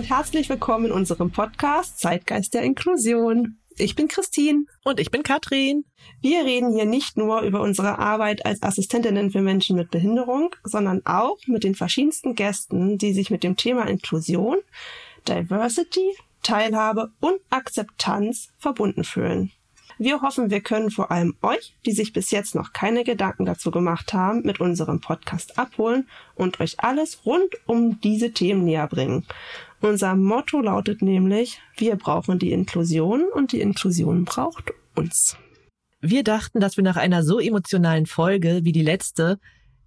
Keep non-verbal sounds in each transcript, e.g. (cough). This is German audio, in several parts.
Und herzlich willkommen in unserem Podcast Zeitgeist der Inklusion. Ich bin Christine. Und ich bin Katrin. Wir reden hier nicht nur über unsere Arbeit als Assistentinnen für Menschen mit Behinderung, sondern auch mit den verschiedensten Gästen, die sich mit dem Thema Inklusion, Diversity, Teilhabe und Akzeptanz verbunden fühlen. Wir hoffen, wir können vor allem euch, die sich bis jetzt noch keine Gedanken dazu gemacht haben, mit unserem Podcast abholen und euch alles rund um diese Themen näher bringen. Unser Motto lautet nämlich, wir brauchen die Inklusion und die Inklusion braucht uns. Wir dachten, dass wir nach einer so emotionalen Folge wie die letzte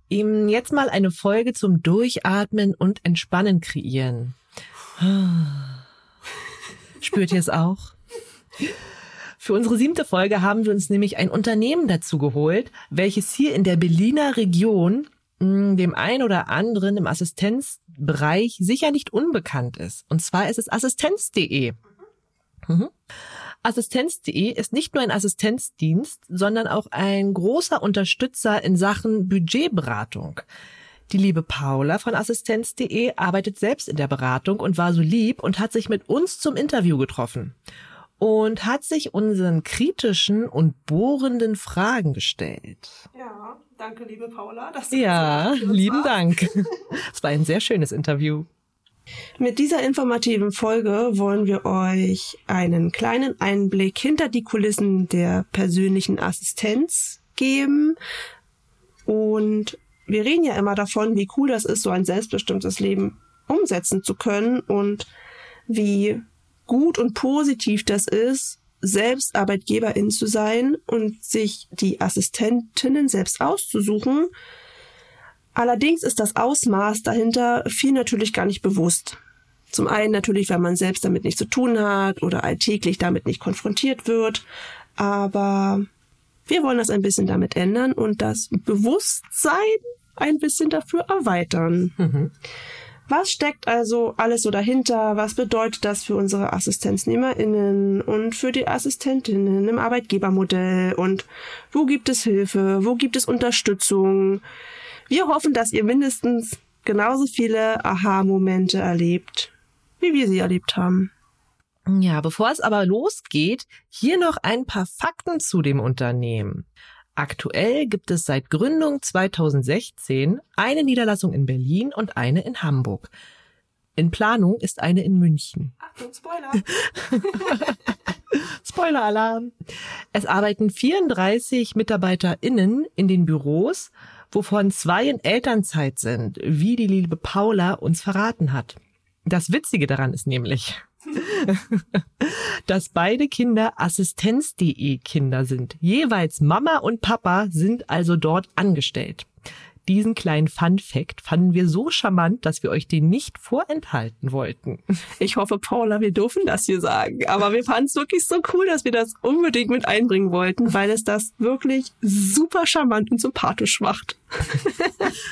ihm jetzt mal eine Folge zum Durchatmen und Entspannen kreieren. (sighs) Spürt ihr es auch? Für unsere siebte Folge haben wir uns nämlich ein Unternehmen dazu geholt, welches hier in der Berliner Region mh, dem ein oder anderen im Assistenzbereich sicher nicht unbekannt ist. Und zwar ist es assistenz.de. Mhm. Assistenz.de ist nicht nur ein Assistenzdienst, sondern auch ein großer Unterstützer in Sachen Budgetberatung. Die liebe Paula von Assistenz.de arbeitet selbst in der Beratung und war so lieb und hat sich mit uns zum Interview getroffen und hat sich unseren kritischen und bohrenden Fragen gestellt. Ja, danke, liebe Paula. Dass du ja, das lieben warst. Dank. Es war ein sehr schönes Interview. Mit dieser informativen Folge wollen wir euch einen kleinen Einblick hinter die Kulissen der persönlichen Assistenz geben. Und wir reden ja immer davon, wie cool das ist, so ein selbstbestimmtes Leben umsetzen zu können und wie gut und positiv das ist, selbst Arbeitgeberin zu sein und sich die Assistentinnen selbst auszusuchen. Allerdings ist das Ausmaß dahinter viel natürlich gar nicht bewusst. Zum einen natürlich, weil man selbst damit nichts zu tun hat oder alltäglich damit nicht konfrontiert wird. Aber wir wollen das ein bisschen damit ändern und das Bewusstsein ein bisschen dafür erweitern. Mhm. Was steckt also alles so dahinter? Was bedeutet das für unsere AssistenznehmerInnen und für die Assistentinnen im Arbeitgebermodell? Und wo gibt es Hilfe? Wo gibt es Unterstützung? Wir hoffen, dass ihr mindestens genauso viele Aha-Momente erlebt, wie wir sie erlebt haben. Ja, bevor es aber losgeht, hier noch ein paar Fakten zu dem Unternehmen. Aktuell gibt es seit Gründung 2016 eine Niederlassung in Berlin und eine in Hamburg. In Planung ist eine in München. Achtung, Spoiler! (laughs) Spoiler-Alarm! Es arbeiten 34 MitarbeiterInnen in den Büros, wovon zwei in Elternzeit sind, wie die liebe Paula uns verraten hat. Das Witzige daran ist nämlich, (laughs) dass beide Kinder Assistenz.de Kinder sind. Jeweils Mama und Papa sind also dort angestellt. Diesen kleinen Fun Fact fanden wir so charmant, dass wir euch den nicht vorenthalten wollten. Ich hoffe, Paula, wir dürfen das hier sagen. Aber wir fanden es wirklich so cool, dass wir das unbedingt mit einbringen wollten, weil es das wirklich super charmant und sympathisch macht.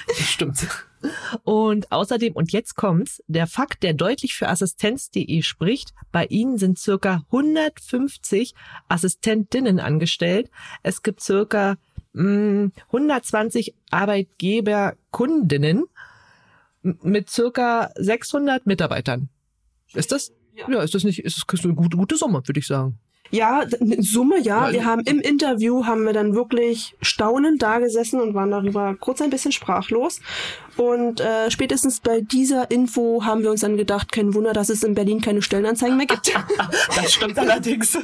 Das (laughs) stimmt. Und außerdem, und jetzt kommt's, der Fakt, der deutlich für Assistenz.de spricht, bei ihnen sind circa 150 Assistentinnen angestellt. Es gibt circa mh, 120 Arbeitgeberkundinnen mit circa 600 Mitarbeitern. Ist das? Ja, ja ist das nicht, ist das eine gute, gute Summe, würde ich sagen. Ja, in Summe, ja. Weil wir haben im Interview haben wir dann wirklich staunend da gesessen und waren darüber kurz ein bisschen sprachlos. Und äh, spätestens bei dieser Info haben wir uns dann gedacht, kein Wunder, dass es in Berlin keine Stellenanzeigen mehr gibt. (laughs) das stimmt allerdings.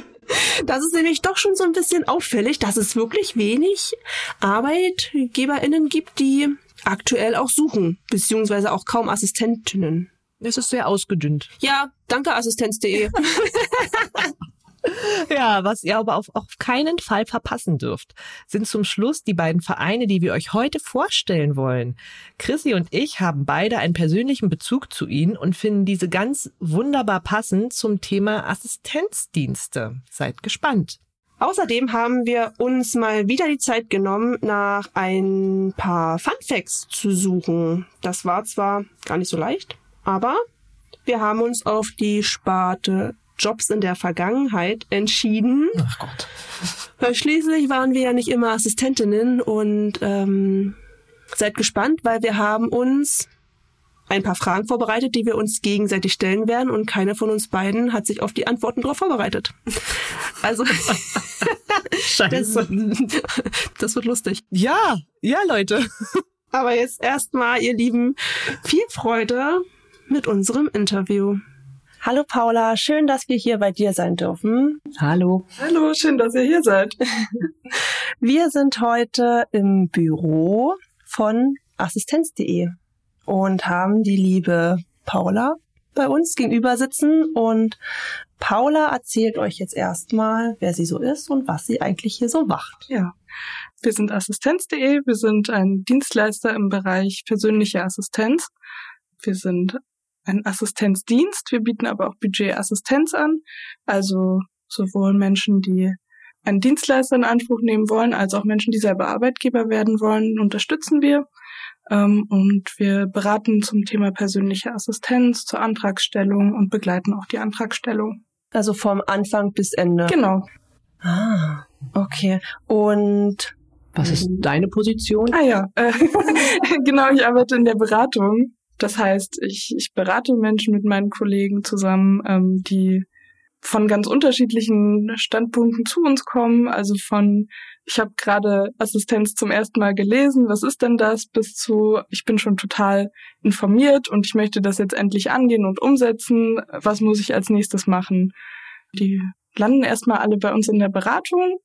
Das ist nämlich doch schon so ein bisschen auffällig, dass es wirklich wenig ArbeitgeberInnen gibt, die aktuell auch suchen, beziehungsweise auch kaum Assistentinnen. Es ist sehr ausgedünnt. Ja, danke Assistenz.de. (laughs) (laughs) Ja, was ihr aber auf, auf keinen Fall verpassen dürft, sind zum Schluss die beiden Vereine, die wir euch heute vorstellen wollen. Chrissy und ich haben beide einen persönlichen Bezug zu ihnen und finden diese ganz wunderbar passend zum Thema Assistenzdienste. Seid gespannt. Außerdem haben wir uns mal wieder die Zeit genommen, nach ein paar Funfacts zu suchen. Das war zwar gar nicht so leicht, aber wir haben uns auf die Sparte Jobs in der Vergangenheit entschieden. Ach Gott. Weil schließlich waren wir ja nicht immer Assistentinnen und ähm, seid gespannt, weil wir haben uns ein paar Fragen vorbereitet, die wir uns gegenseitig stellen werden und keine von uns beiden hat sich auf die Antworten darauf vorbereitet. (laughs) Also das, das wird lustig. Ja, ja, Leute. Aber jetzt erstmal, ihr Lieben, viel Freude mit unserem Interview. Hallo Paula, schön, dass wir hier bei dir sein dürfen. Hallo. Hallo, schön, dass ihr hier seid. (laughs) Wir sind heute im Büro von assistenz.de und haben die liebe Paula bei uns gegenüber sitzen und Paula erzählt euch jetzt erstmal, wer sie so ist und was sie eigentlich hier so macht. Ja. Wir sind assistenz.de, wir sind ein Dienstleister im Bereich persönliche Assistenz. Wir sind ein Assistenzdienst, wir bieten aber auch Budgetassistenz an, also sowohl Menschen, die einen Dienstleister in Anspruch nehmen wollen, als auch Menschen, die selber Arbeitgeber werden wollen, unterstützen wir. Ähm, und wir beraten zum Thema persönliche Assistenz, zur Antragstellung und begleiten auch die Antragstellung. Also vom Anfang bis Ende. Genau. Ah, okay. Und was ist deine Position? Ah ja, äh, (laughs) genau, ich arbeite in der Beratung. Das heißt, ich, ich berate Menschen mit meinen Kollegen zusammen, ähm, die von ganz unterschiedlichen Standpunkten zu uns kommen. Also von, ich habe gerade Assistenz zum ersten Mal gelesen, was ist denn das, bis zu, ich bin schon total informiert und ich möchte das jetzt endlich angehen und umsetzen. Was muss ich als nächstes machen? Die landen erstmal alle bei uns in der Beratung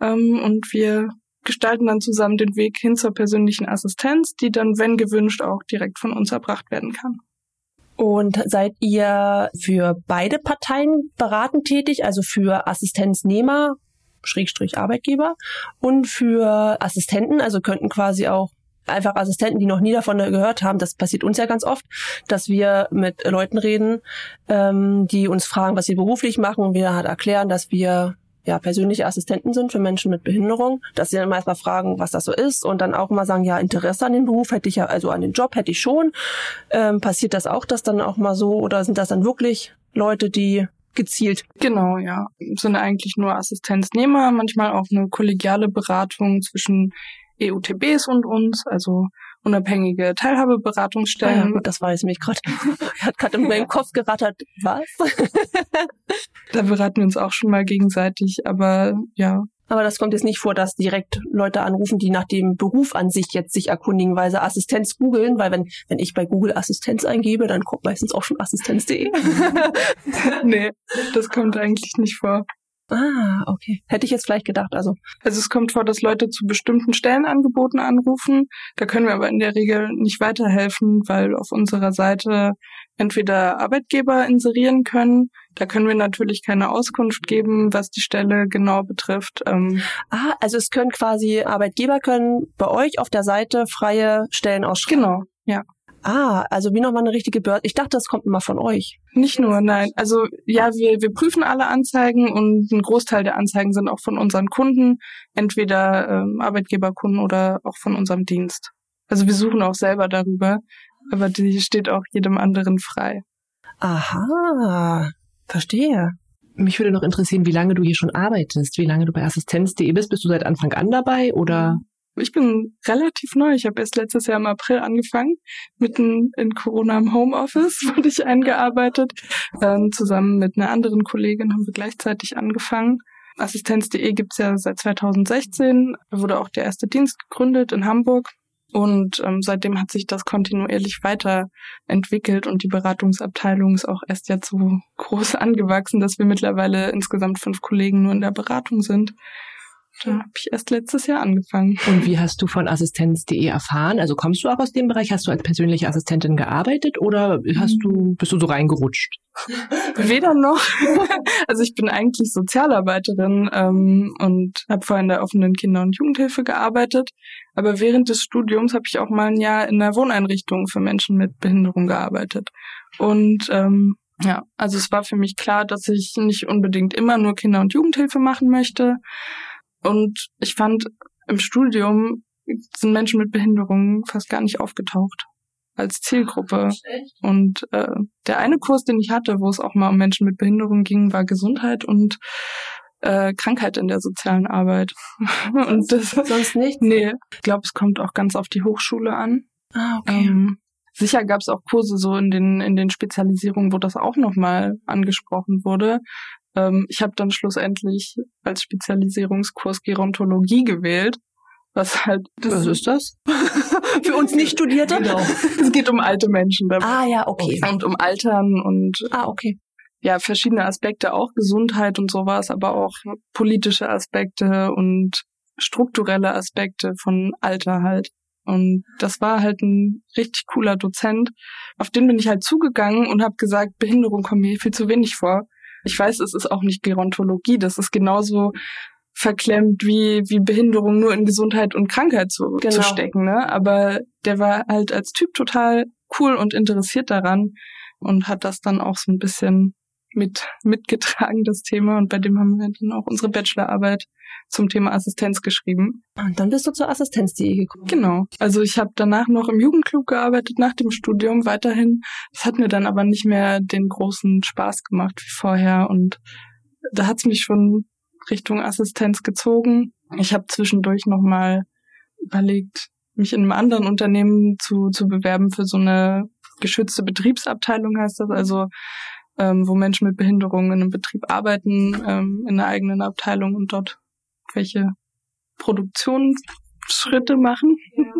ähm, und wir gestalten dann zusammen den Weg hin zur persönlichen Assistenz, die dann, wenn gewünscht, auch direkt von uns erbracht werden kann. Und seid ihr für beide Parteien beratend tätig, also für Assistenznehmer, Schrägstrich Arbeitgeber und für Assistenten, also könnten quasi auch einfach Assistenten, die noch nie davon gehört haben, das passiert uns ja ganz oft, dass wir mit Leuten reden, ähm, die uns fragen, was sie beruflich machen und wir halt erklären, dass wir ja, persönliche Assistenten sind für Menschen mit Behinderung, dass sie dann meist fragen, was das so ist und dann auch mal sagen, ja, Interesse an den Beruf hätte ich ja, also an den Job hätte ich schon. Ähm, passiert das auch, dass dann auch mal so oder sind das dann wirklich Leute, die gezielt? Genau, ja. Sind eigentlich nur Assistenznehmer, manchmal auch eine kollegiale Beratung zwischen EUTBs und uns, also unabhängige Teilhabeberatungsstellen. Ah ja, gut, das weiß ich mich gerade. (laughs) (laughs) Hat gerade in meinem Kopf gerattert. Was? (laughs) da beraten wir uns auch schon mal gegenseitig, aber ja. Aber das kommt jetzt nicht vor, dass direkt Leute anrufen, die nach dem Beruf an sich jetzt sich erkundigen, weil sie Assistenz googeln, weil wenn, wenn ich bei Google Assistenz eingebe, dann kommt meistens auch schon assistenz.de. nee, das kommt eigentlich nicht vor. Ah, okay. Hätte ich jetzt vielleicht gedacht, also. Also es kommt vor, dass Leute zu bestimmten Stellenangeboten anrufen. Da können wir aber in der Regel nicht weiterhelfen, weil auf unserer Seite entweder Arbeitgeber inserieren können. Da können wir natürlich keine Auskunft geben, was die Stelle genau betrifft. Ähm ah, also es können quasi Arbeitgeber können bei euch auf der Seite freie Stellen ausschreiben. Genau, ja. Ah, also wie nochmal eine richtige Börse. Ich dachte, das kommt immer von euch. Nicht nur, nein. Also ja, wir, wir prüfen alle Anzeigen und ein Großteil der Anzeigen sind auch von unseren Kunden, entweder ähm, Arbeitgeberkunden oder auch von unserem Dienst. Also wir suchen auch selber darüber, aber die steht auch jedem anderen frei. Aha, verstehe. Mich würde noch interessieren, wie lange du hier schon arbeitest, wie lange du bei Assistenz.de bist. Bist du seit Anfang an dabei oder? Ich bin relativ neu. Ich habe erst letztes Jahr im April angefangen. Mitten in Corona im Homeoffice (laughs) wurde ich eingearbeitet. Ähm, zusammen mit einer anderen Kollegin haben wir gleichzeitig angefangen. Assistenz.de gibt's ja seit 2016. Da wurde auch der erste Dienst gegründet in Hamburg. Und ähm, seitdem hat sich das kontinuierlich weiterentwickelt und die Beratungsabteilung ist auch erst jetzt so (laughs) groß angewachsen, dass wir mittlerweile insgesamt fünf Kollegen nur in der Beratung sind. Da habe ich erst letztes Jahr angefangen. Und wie hast du von Assistenz.de erfahren? Also kommst du auch aus dem Bereich? Hast du als persönliche Assistentin gearbeitet oder hast du, bist du so reingerutscht? (laughs) Weder noch. (laughs) Also ich bin eigentlich Sozialarbeiterin ähm, und habe vorher in der offenen Kinder- und Jugendhilfe gearbeitet. Aber während des Studiums habe ich auch mal ein Jahr in der Wohneinrichtung für Menschen mit Behinderung gearbeitet. Und ähm, ja, also es war für mich klar, dass ich nicht unbedingt immer nur Kinder- und Jugendhilfe machen möchte. Und ich fand, im Studium sind Menschen mit Behinderungen fast gar nicht aufgetaucht als Zielgruppe. Und äh, der eine Kurs, den ich hatte, wo es auch mal um Menschen mit Behinderung ging, war Gesundheit und äh, Krankheit in der sozialen Arbeit. (laughs) und das, Sonst nicht? nee, ich glaube, es kommt auch ganz auf die Hochschule an. Ah, okay. Ähm, sicher gab es auch Kurse so in den in den Spezialisierungen, wo das auch nochmal angesprochen wurde. Ähm, ich habe dann schlussendlich als Spezialisierungskurs Gerontologie gewählt, was halt Was ist das? (laughs) Für uns Nicht-Studierte? Genau. es geht um alte Menschen dabei. Ah, ja, okay. und um Altern und Ah, okay. ja verschiedene Aspekte, auch Gesundheit und sowas, aber auch politische Aspekte und strukturelle Aspekte von Alter halt. Und das war halt ein richtig cooler Dozent. Auf den bin ich halt zugegangen und habe gesagt, Behinderung kommt mir viel zu wenig vor. Ich weiß, es ist auch nicht Gerontologie, das ist genauso verklemmt wie, wie Behinderung nur in Gesundheit und Krankheit zu, Genau. zu stecken, ne? Aber der war halt als Typ total cool und interessiert daran und hat das dann auch so ein bisschen mit mitgetragen, das Thema. Und bei dem haben wir dann auch unsere Bachelorarbeit zum Thema Assistenz geschrieben. Und dann bist du zur Assistenz.de gekommen. Genau. Also ich habe danach noch im Jugendclub gearbeitet, nach dem Studium weiterhin. Das hat mir dann aber nicht mehr den großen Spaß gemacht wie vorher. Und da hat's mich schon Richtung Assistenz gezogen. Ich habe zwischendurch nochmal überlegt, mich in einem anderen Unternehmen zu, zu bewerben für so eine geschützte Betriebsabteilung heißt das, also ähm, wo Menschen mit Behinderungen in einem Betrieb arbeiten, ähm, in einer eigenen Abteilung und dort welche Produktionsschritte machen. (laughs)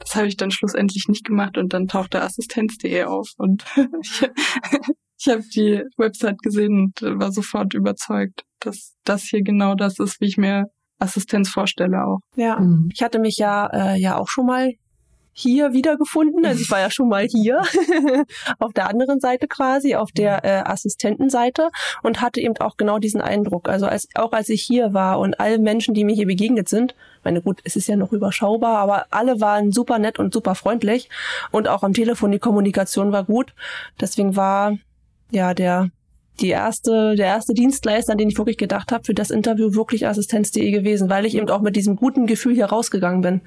Das habe ich dann schlussendlich nicht gemacht und dann tauchte Assistenz.de auf und (laughs) ich, ich habe die Website gesehen und war sofort überzeugt, dass das hier genau das ist, wie ich mir Assistenz vorstelle auch. Ja. Mhm. Ich hatte mich ja, äh, ja auch schon mal hier wiedergefunden. Also ich war ja schon mal hier (laughs) auf der anderen Seite quasi, auf der äh, Assistentenseite und hatte eben auch genau diesen Eindruck. Also als, auch als ich hier war und alle Menschen, die mir hier begegnet sind, meine gut, es ist ja noch überschaubar, aber alle waren super nett und super freundlich und auch am Telefon die Kommunikation war gut. Deswegen war ja der die erste, der erste Dienstleister, an den ich wirklich gedacht habe, für das Interview wirklich Assistenz.de gewesen, weil ich eben auch mit diesem guten Gefühl hier rausgegangen bin.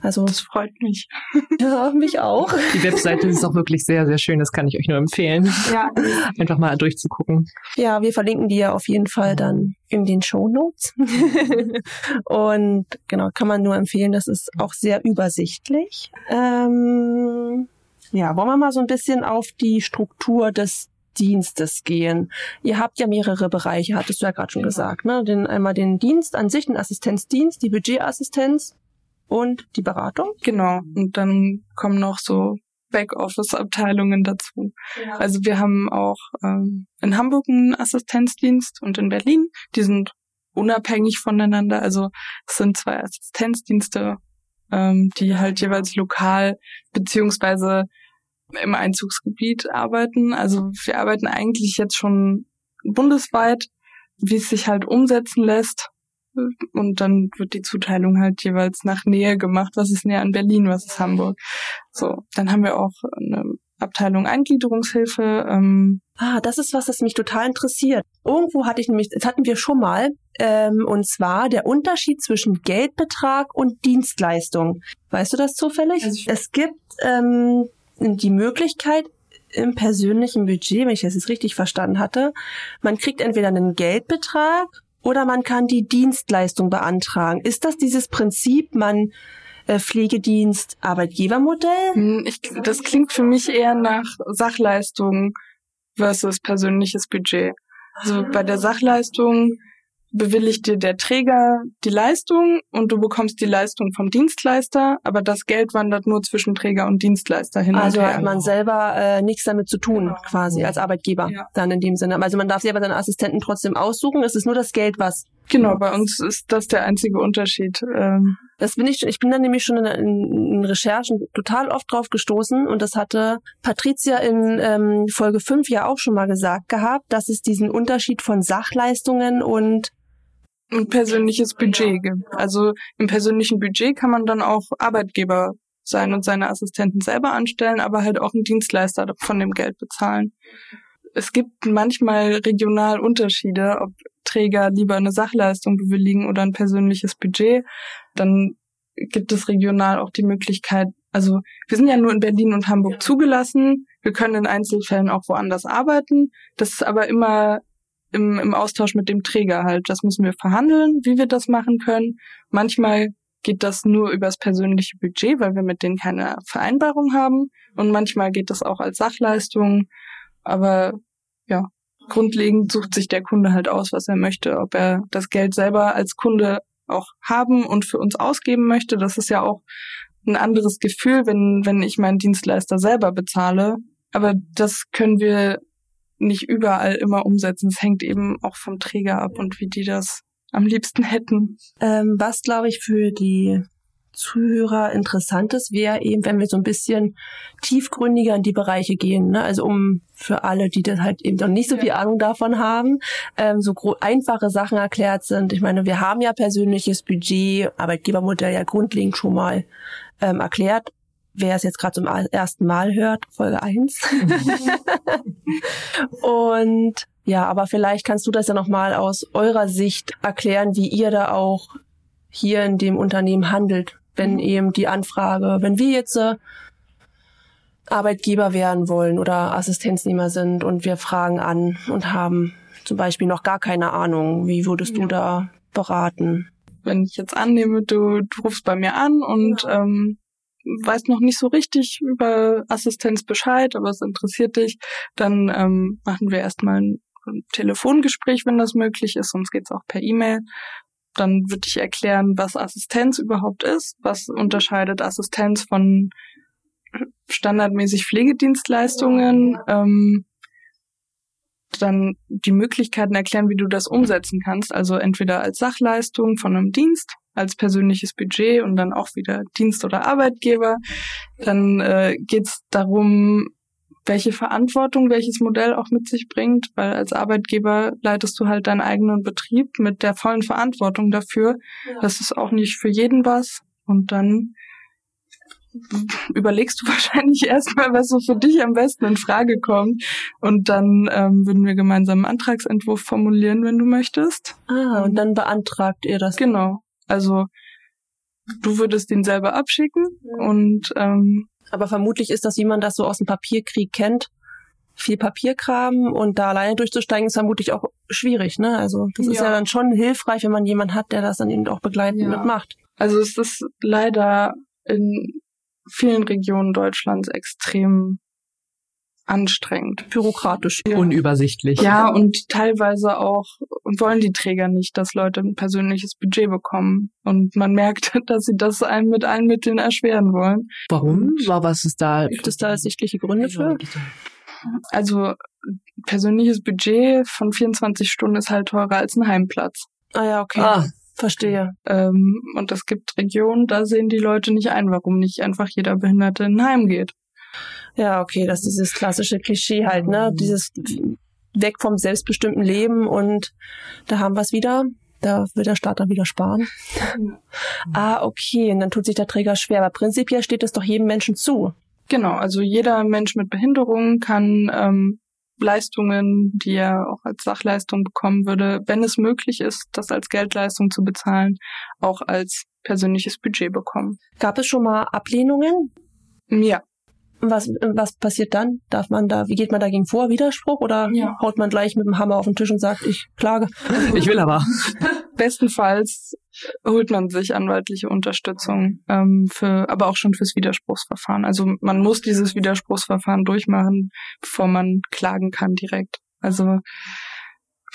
Also Das freut mich. (laughs) ja, mich auch. Die Webseite ist auch wirklich sehr, sehr schön. Das kann ich euch nur empfehlen. Ja. (laughs) Einfach mal durchzugucken. Ja, wir verlinken die ja auf jeden Fall dann in den Show Notes. (laughs) Und genau, kann man nur empfehlen, das ist auch sehr übersichtlich. Ähm, ja, wollen wir mal so ein bisschen auf die Struktur des Dienstes gehen. Ihr habt ja mehrere Bereiche, hattest du ja gerade schon gesagt. Ne? Den, einmal den Dienst an sich, den Assistenzdienst, die Budgetassistenz und die Beratung. Genau. Und dann kommen noch so Backoffice-Abteilungen dazu. Also wir haben auch ähm, in Hamburg einen Assistenzdienst und in Berlin. Die sind unabhängig voneinander. Also es sind zwei Assistenzdienste, ähm, die halt jeweils lokal beziehungsweise im Einzugsgebiet arbeiten. Also wir arbeiten eigentlich jetzt schon bundesweit, wie es sich halt umsetzen lässt. Und dann wird die Zuteilung halt jeweils nach Nähe gemacht. Was ist näher an Berlin, was ist Hamburg? So, dann haben wir auch eine Abteilung Eingliederungshilfe. Ähm, Ah, das ist was, das mich total interessiert. Irgendwo hatte ich nämlich, das hatten wir schon mal, ähm, und zwar der Unterschied zwischen Geldbetrag und Dienstleistung. Weißt du das zufällig? es gibt ähm, die Möglichkeit im persönlichen Budget, wenn ich das jetzt richtig verstanden hatte, man kriegt entweder einen Geldbetrag oder man kann die Dienstleistung beantragen. Ist das dieses Prinzip, man äh, Pflegedienst, Arbeitgebermodell? hm, ich, das klingt für mich eher nach Sachleistung versus persönliches Budget. Also bei der Sachleistung bewilligt dir der Träger die Leistung und du bekommst die Leistung vom Dienstleister, aber das Geld wandert nur zwischen Träger und Dienstleister hin Also und her. hat man selber äh, nichts damit zu tun, Genau. quasi als Arbeitgeber Ja. dann in dem Sinne. Also man darf selber seinen Assistenten trotzdem aussuchen. Es ist nur das Geld, was. Genau, bei uns ist das der einzige Unterschied. Ähm, Das bin ich. Ich bin dann nämlich schon in, in, in Recherchen total oft drauf gestoßen und das hatte Patricia in ähm, Folge 5 ja auch schon mal gesagt gehabt, dass es diesen Unterschied von Sachleistungen und ein persönliches Budget gibt. Also im persönlichen Budget kann man dann auch Arbeitgeber sein und seine Assistenten selber anstellen, aber halt auch einen Dienstleister von dem Geld bezahlen. Es gibt manchmal regional Unterschiede, ob Träger lieber eine Sachleistung bewilligen oder ein persönliches Budget. Dann gibt es regional auch die Möglichkeit, also wir sind ja nur in Berlin und Hamburg zugelassen. Wir können in Einzelfällen auch woanders arbeiten. Das ist aber immer im, im Austausch mit dem Träger halt. Das müssen wir verhandeln, wie wir das machen können. Manchmal geht das nur übers persönliche Budget, weil wir mit denen keine Vereinbarung haben. Und manchmal geht das auch als Sachleistung. Aber ja, grundlegend sucht sich der Kunde halt aus, was er möchte. Ob er das Geld selber als Kunde auch haben und für uns ausgeben möchte. Das ist ja auch ein anderes Gefühl, wenn, wenn ich meinen Dienstleister selber bezahle. Aber das können wir nicht überall immer umsetzen. Es hängt eben auch vom Träger ab und wie die das am liebsten hätten. ähm, was glaube ich für die Zuhörer interessant ist, wäre eben, wenn wir so ein bisschen tiefgründiger in die Bereiche gehen. Ne? Also um für alle, die das halt eben noch nicht so viel Ahnung davon haben, ähm, so einfache Sachen erklärt sind. Ich meine, wir haben ja persönliches Budget, Arbeitgebermodell ja grundlegend schon mal ähm, erklärt. Wer es jetzt gerade zum ersten Mal hört, Folge 1. (laughs) Und ja, aber vielleicht kannst du das ja nochmal aus eurer Sicht erklären, wie ihr da auch hier in dem Unternehmen handelt, wenn eben die Anfrage, wenn wir jetzt äh, Arbeitgeber werden wollen oder Assistenznehmer sind und wir fragen an und haben zum Beispiel noch gar keine Ahnung, wie würdest du da beraten? Wenn ich jetzt annehme, du, du rufst bei mir an und ähm, weißt noch nicht so richtig über Assistenz Bescheid, aber es interessiert dich, dann ähm, machen wir erstmal ein, ein Telefongespräch, wenn das möglich ist, sonst geht's auch per E-Mail. Dann würde ich erklären, was Assistenz überhaupt ist, was unterscheidet Assistenz von standardmäßig Pflegedienstleistungen, ähm, dann die Möglichkeiten erklären, wie du das umsetzen kannst. Also entweder als Sachleistung von einem Dienst, als persönliches Budget und dann auch wieder Dienst oder Arbeitgeber. Dann äh, geht es darum, welche Verantwortung welches Modell auch mit sich bringt, weil als Arbeitgeber leitest du halt deinen eigenen Betrieb mit der vollen Verantwortung dafür. Das ist auch nicht für jeden was. Und dann überlegst du (laughs) wahrscheinlich erstmal, was so für dich am besten in Frage kommt. Und dann ähm, würden wir gemeinsam einen Antragsentwurf formulieren, wenn du möchtest. Ah, und dann beantragt ihr das. Genau. Also du würdest den selber abschicken und ähm, Aber vermutlich ist das, wie man das so aus dem Papierkrieg kennt, viel Papierkram und da alleine durchzusteigen ist vermutlich auch schwierig, ne? Also das ist Ja. ja dann schon hilfreich, wenn man jemanden hat, der das dann eben auch begleitend Ja. mitmacht. also es ist leider in vielen Regionen Deutschlands extrem anstrengend. Bürokratisch. Unübersichtlich. Ja, und teilweise auch wollen die Träger nicht, dass Leute ein persönliches Budget bekommen. Und man merkt, (laughs) dass sie das einem mit allen Mitteln erschweren wollen. Warum? War was ist da? Gibt es da ersichtliche Gründe für? Also persönliches Budget von 24 Stunden ist halt teurer als ein Heimplatz. Ah ja, okay. Ah, Verstehe. Ähm, und es gibt Regionen, da sehen die Leute nicht ein, warum nicht einfach jeder Behinderte in ein Heim geht. Ja, okay, das ist dieses klassische Klischee halt, ne? Dieses weg vom selbstbestimmten Leben und da haben wir es wieder. Da will der Staat dann wieder sparen. Ah, okay, und dann tut sich der Träger schwer. Aber prinzipiell steht es doch jedem Menschen zu. Genau, also jeder Mensch mit Behinderung kann ähm, Leistungen, die er auch als Sachleistung bekommen würde, wenn es möglich ist, das als Geldleistung zu bezahlen, auch als persönliches Budget bekommen. Gab es schon mal Ablehnungen? Ja, Was, was passiert dann? Darf man da, wie geht man dagegen vor? Widerspruch oder Ja. haut man gleich mit dem Hammer auf den Tisch und sagt, ich klage? (laughs) ich will aber. (laughs) bestenfalls holt man sich anwaltliche Unterstützung ähm, für, aber auch schon fürs Widerspruchsverfahren. Also man muss dieses Widerspruchsverfahren durchmachen, bevor man klagen kann direkt. Also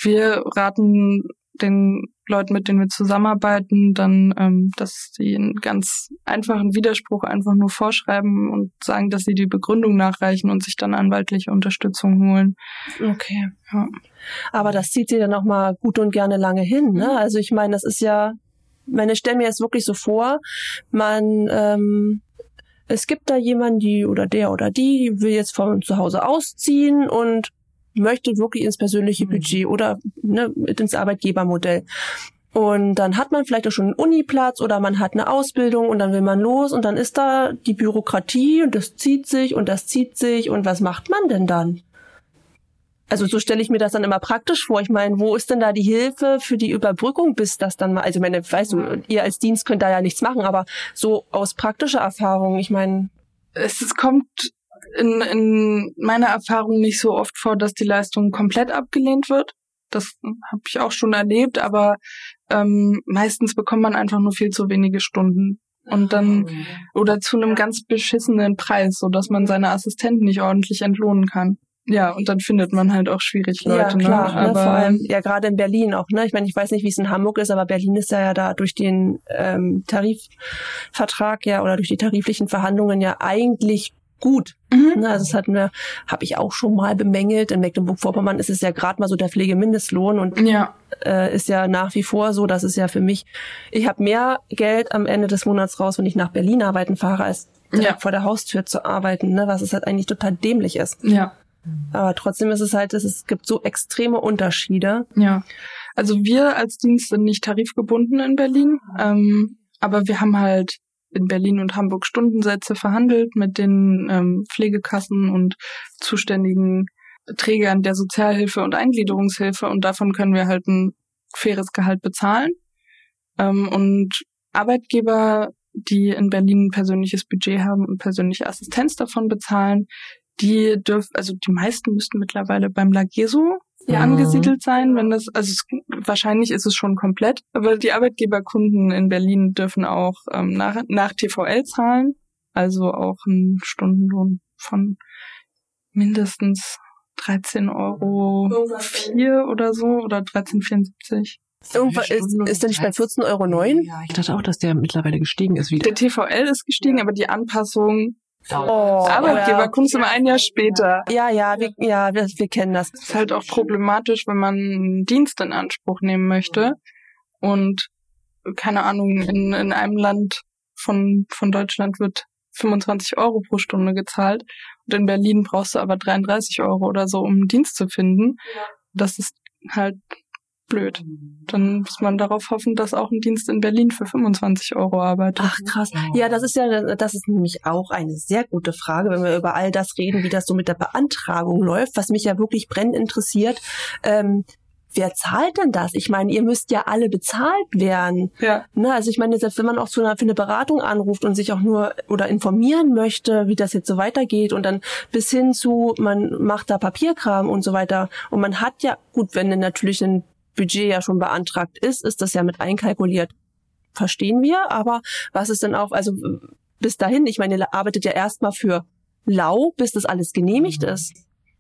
wir raten den Leuten, mit denen wir zusammenarbeiten, dann, ähm, dass sie einen ganz einfachen Widerspruch einfach nur vorschreiben und sagen, dass sie die Begründung nachreichen und sich dann anwaltliche Unterstützung holen. Okay. Ja. Aber das zieht sie dann auch mal gut und gerne lange hin. Ne? Also ich meine, das ist ja, meine, ich stelle mir jetzt wirklich so vor, man ähm, es gibt da jemanden, die oder der oder die will jetzt von zu Hause ausziehen und möchte wirklich ins persönliche mhm. Budget oder ne, ins Arbeitgebermodell. Und dann hat man vielleicht auch schon einen Uniplatz oder man hat eine Ausbildung und dann will man los und dann ist da die Bürokratie und das zieht sich und das zieht sich und was macht man denn dann? Also so stelle ich mir das dann immer praktisch vor. Ich meine, wo ist denn da die Hilfe für die Überbrückung, bis das dann mal, also ich meine, weißt du, ihr als Dienst könnt da ja nichts machen, aber so aus praktischer Erfahrung, ich meine. Es, es kommt in, in meiner Erfahrung nicht so oft vor, dass die Leistung komplett abgelehnt wird. Das habe ich auch schon erlebt, aber ähm, meistens bekommt man einfach nur viel zu wenige Stunden. Und dann, oder zu einem ganz beschissenen Preis, so dass man seine Assistenten nicht ordentlich entlohnen kann. Ja, und dann findet man halt auch schwierig Leute. Ja, ne? klar, ne? Aber, ne? vor allem ja gerade in Berlin auch. Ne? Ich meine, ich weiß nicht, wie es in Hamburg ist, aber Berlin ist ja, ja da durch den ähm, Tarifvertrag ja oder durch die tariflichen Verhandlungen ja eigentlich gut. Mhm. Also das hatten wir, habe ich auch schon mal bemängelt. In Mecklenburg-Vorpommern ist es ja gerade mal so der Pflegemindestlohn und ja. Äh, ist ja nach wie vor so, dass es ja für mich, ich habe mehr Geld am Ende des Monats raus, wenn ich nach Berlin arbeiten fahre, als ja. vor der Haustür zu arbeiten, ne? was es halt eigentlich total dämlich ist. Ja. Aber trotzdem ist es halt, es gibt so extreme Unterschiede. Ja. Also wir als Dienst sind nicht tarifgebunden in Berlin, ähm, aber wir haben halt in Berlin und Hamburg Stundensätze verhandelt mit den ähm, Pflegekassen und zuständigen Trägern der Sozialhilfe und Eingliederungshilfe und davon können wir halt ein faires Gehalt bezahlen. Ähm, und Arbeitgeber, die in Berlin ein persönliches Budget haben und persönliche Assistenz davon bezahlen, die dürfen, also die meisten müssten mittlerweile beim Lageso ja. angesiedelt sein, wenn das, also es, wahrscheinlich ist es schon komplett, aber die Arbeitgeberkunden in Berlin dürfen auch ähm, nach, nach TVL zahlen, also auch einen Stundenlohn von mindestens 13 Euro 4 oder so oder 13,74. Irgendwas ist, ist der nicht bei 14,09 Euro? Ja, ich dachte auch, dass der mittlerweile gestiegen ist wieder. Der TVL ist gestiegen, aber die Anpassung Oh, Arbeitgeber ja. kommst immer ein Jahr später. Ja, ja, wir, ja, wir, wir kennen das. Das ist halt auch problematisch, wenn man einen Dienst in Anspruch nehmen möchte und keine Ahnung, in, in einem Land von, von Deutschland wird 25 Euro pro Stunde gezahlt und in Berlin brauchst du aber 33 Euro oder so, um einen Dienst zu finden. Das ist halt blöd. Dann muss man darauf hoffen, dass auch ein Dienst in Berlin für 25 Euro arbeitet. Ach krass. Ja, das ist ja, das ist nämlich auch eine sehr gute Frage, wenn wir über all das reden, wie das so mit der Beantragung läuft, was mich ja wirklich brennend interessiert. Ähm, wer zahlt denn das? Ich meine, ihr müsst ja alle bezahlt werden. Ja. Ne, also ich meine, selbst wenn man auch zu einer, für eine Beratung anruft und sich auch nur oder informieren möchte, wie das jetzt so weitergeht und dann bis hin zu, man macht da Papierkram und so weiter. Und man hat ja, gut, wenn denn natürlich ein Budget ja schon beantragt ist, ist das ja mit einkalkuliert. Verstehen wir, aber was ist denn auch, also bis dahin, ich meine, ihr arbeitet ja erstmal für lau, bis das alles genehmigt ist.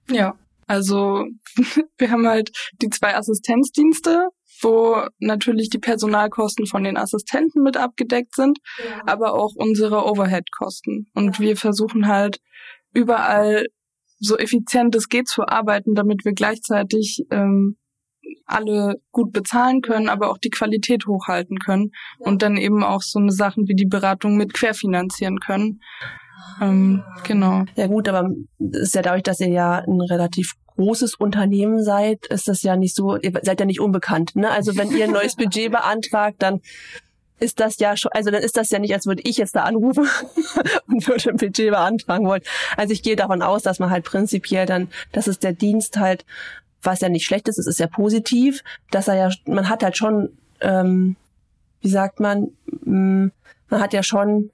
Ja, also (laughs) wir haben halt die zwei Assistenzdienste, wo natürlich die Personalkosten von den Assistenten mit abgedeckt sind, ja. aber auch unsere Overhead-Kosten. Und wir versuchen halt überall so effizient es geht zu arbeiten, damit wir gleichzeitig ähm, alle gut bezahlen können, aber auch die Qualität hochhalten können und dann eben auch so eine Sachen wie die Beratung mit querfinanzieren können. Ähm, genau. Ja gut, aber ist ja dadurch, dass ihr ja ein relativ großes Unternehmen seid, ist das ja nicht so, ihr seid ja nicht unbekannt. Ne? Also wenn ihr ein neues Budget (laughs) beantragt, dann ist das ja schon, also dann ist das ja nicht, als würde ich jetzt da anrufen (laughs) und würde ein Budget beantragen wollen. Also ich gehe davon aus, dass man halt prinzipiell dann, dass es der Dienst halt was ja nicht schlecht ist, es ist ja positiv, dass er ja, man hat halt schon, ähm, wie sagt man, mm, man hat ja schon,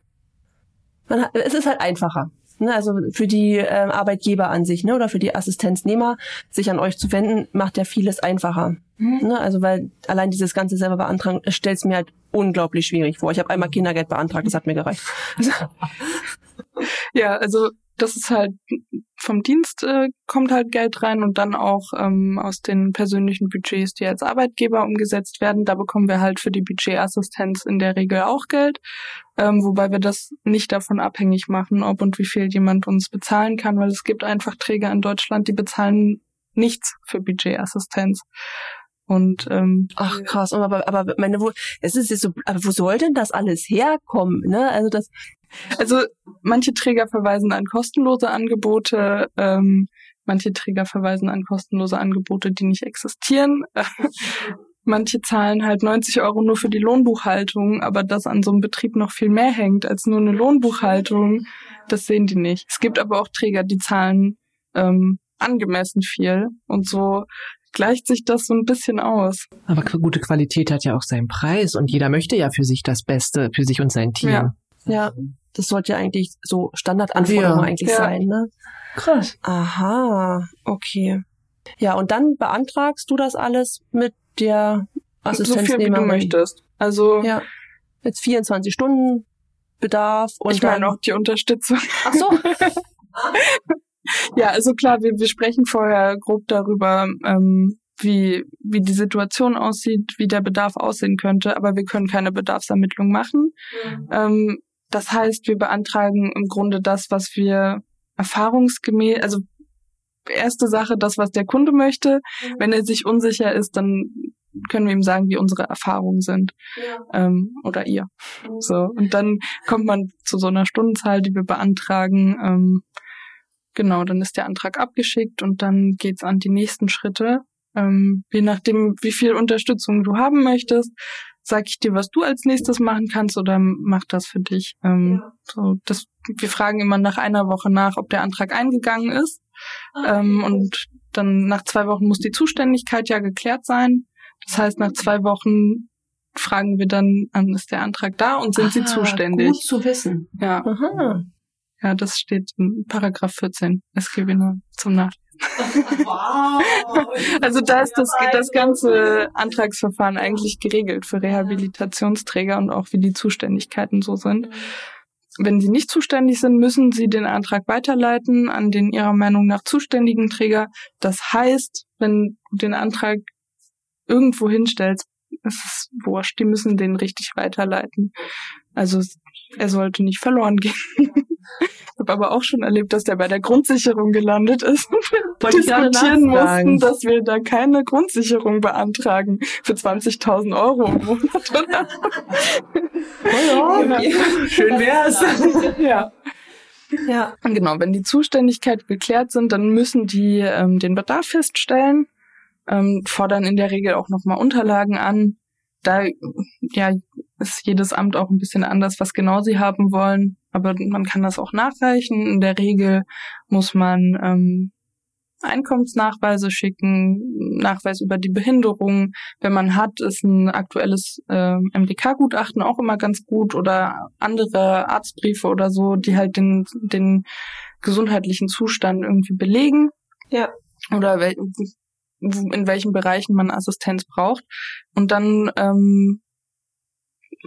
man hat, es ist halt einfacher. Ne? Also für die ähm, Arbeitgeber an sich, ne, oder für die Assistenznehmer, sich an euch zu wenden, macht ja vieles einfacher. Mhm. Ne? Also weil allein dieses ganze selber beantragen, stellt es mir halt unglaublich schwierig vor. Ich habe einmal Kindergeld beantragt, das hat mir gereicht. (laughs) ja, also das ist halt vom Dienst äh, kommt halt Geld rein und dann auch ähm, aus den persönlichen Budgets, die als Arbeitgeber umgesetzt werden. Da bekommen wir halt für die Budgetassistenz in der Regel auch Geld, ähm, wobei wir das nicht davon abhängig machen, ob und wie viel jemand uns bezahlen kann, weil es gibt einfach Träger in Deutschland, die bezahlen nichts für Budgetassistenz. Und ähm, ach krass, aber aber meine, wo es ist jetzt so, aber wo soll denn das alles herkommen? Ne? Also das also manche Träger verweisen an kostenlose Angebote, ähm, manche Träger verweisen an kostenlose Angebote, die nicht existieren. (laughs) manche zahlen halt 90 Euro nur für die Lohnbuchhaltung, aber dass an so einem Betrieb noch viel mehr hängt als nur eine Lohnbuchhaltung, das sehen die nicht. Es gibt aber auch Träger, die zahlen ähm, angemessen viel und so gleicht sich das so ein bisschen aus. Aber gute Qualität hat ja auch seinen Preis und jeder möchte ja für sich das Beste, für sich und sein Team. Ja. Ja, das sollte ja eigentlich so Standardanforderung ja. eigentlich ja. sein, ne? Krass. Aha, okay. Ja, und dann beantragst du das alles mit der Assistenznehmerin. So viel, wie du möchtest. Also ja, jetzt 24 Stunden Bedarf und ich meine auch die Unterstützung. Ach so. (laughs) ja, also klar, wir, wir sprechen vorher grob darüber, ähm, wie, wie die Situation aussieht, wie der Bedarf aussehen könnte, aber wir können keine Bedarfsermittlung machen. Mhm. Ähm, das heißt, wir beantragen im Grunde das, was wir erfahrungsgemäß, also erste Sache, das, was der Kunde möchte. Wenn er sich unsicher ist, dann können wir ihm sagen, wie unsere Erfahrungen sind. Ja. Ähm, oder ihr. Mhm. So. Und dann kommt man zu so einer Stundenzahl, die wir beantragen. Ähm, genau, dann ist der Antrag abgeschickt und dann geht's an die nächsten Schritte. Ähm, je nachdem, wie viel Unterstützung du haben möchtest, sag ich dir, was du als nächstes machen kannst oder mach das für dich. Ähm, ja. so, das, wir fragen immer nach einer Woche nach, ob der Antrag eingegangen ist. Ah, ähm, und dann nach zwei Wochen muss die Zuständigkeit ja geklärt sein. Das heißt, nach zwei Wochen fragen wir dann, an, ist der Antrag da und sind ah, sie zuständig? Gut zu wissen. Ja. Aha. Ja, das steht in Paragraph 14 SGB zum Nachlesen. Wow. also da ist das, das ganze Antragsverfahren eigentlich geregelt für Rehabilitationsträger und auch wie die Zuständigkeiten so sind. Wenn sie nicht zuständig sind, müssen sie den Antrag weiterleiten an den ihrer Meinung nach zuständigen Träger. Das heißt, wenn du den Antrag irgendwo hinstellst, es ist wurscht, die müssen den richtig weiterleiten. Also er sollte nicht verloren gehen. (laughs) Ich habe aber auch schon erlebt, dass der bei der Grundsicherung gelandet ist (laughs) und wir diskutieren mussten, dass wir da keine Grundsicherung beantragen für 20.000 Euro im Monat. (laughs) Oder? oh ja, ja. Schön wär's. ja. Ja. Genau, wenn die Zuständigkeit geklärt sind, dann müssen die ähm, den Bedarf feststellen, ähm, fordern in der Regel auch nochmal Unterlagen an. Da ja, ist jedes Amt auch ein bisschen anders, was genau sie haben wollen aber man kann das auch nachreichen. In der Regel muss man ähm, Einkommensnachweise schicken, Nachweis über die Behinderung. Wenn man hat, ist ein aktuelles äh, MDK-Gutachten auch immer ganz gut oder andere Arztbriefe oder so, die halt den, den gesundheitlichen Zustand irgendwie belegen. Ja. Oder in welchen Bereichen man Assistenz braucht. Und dann ähm,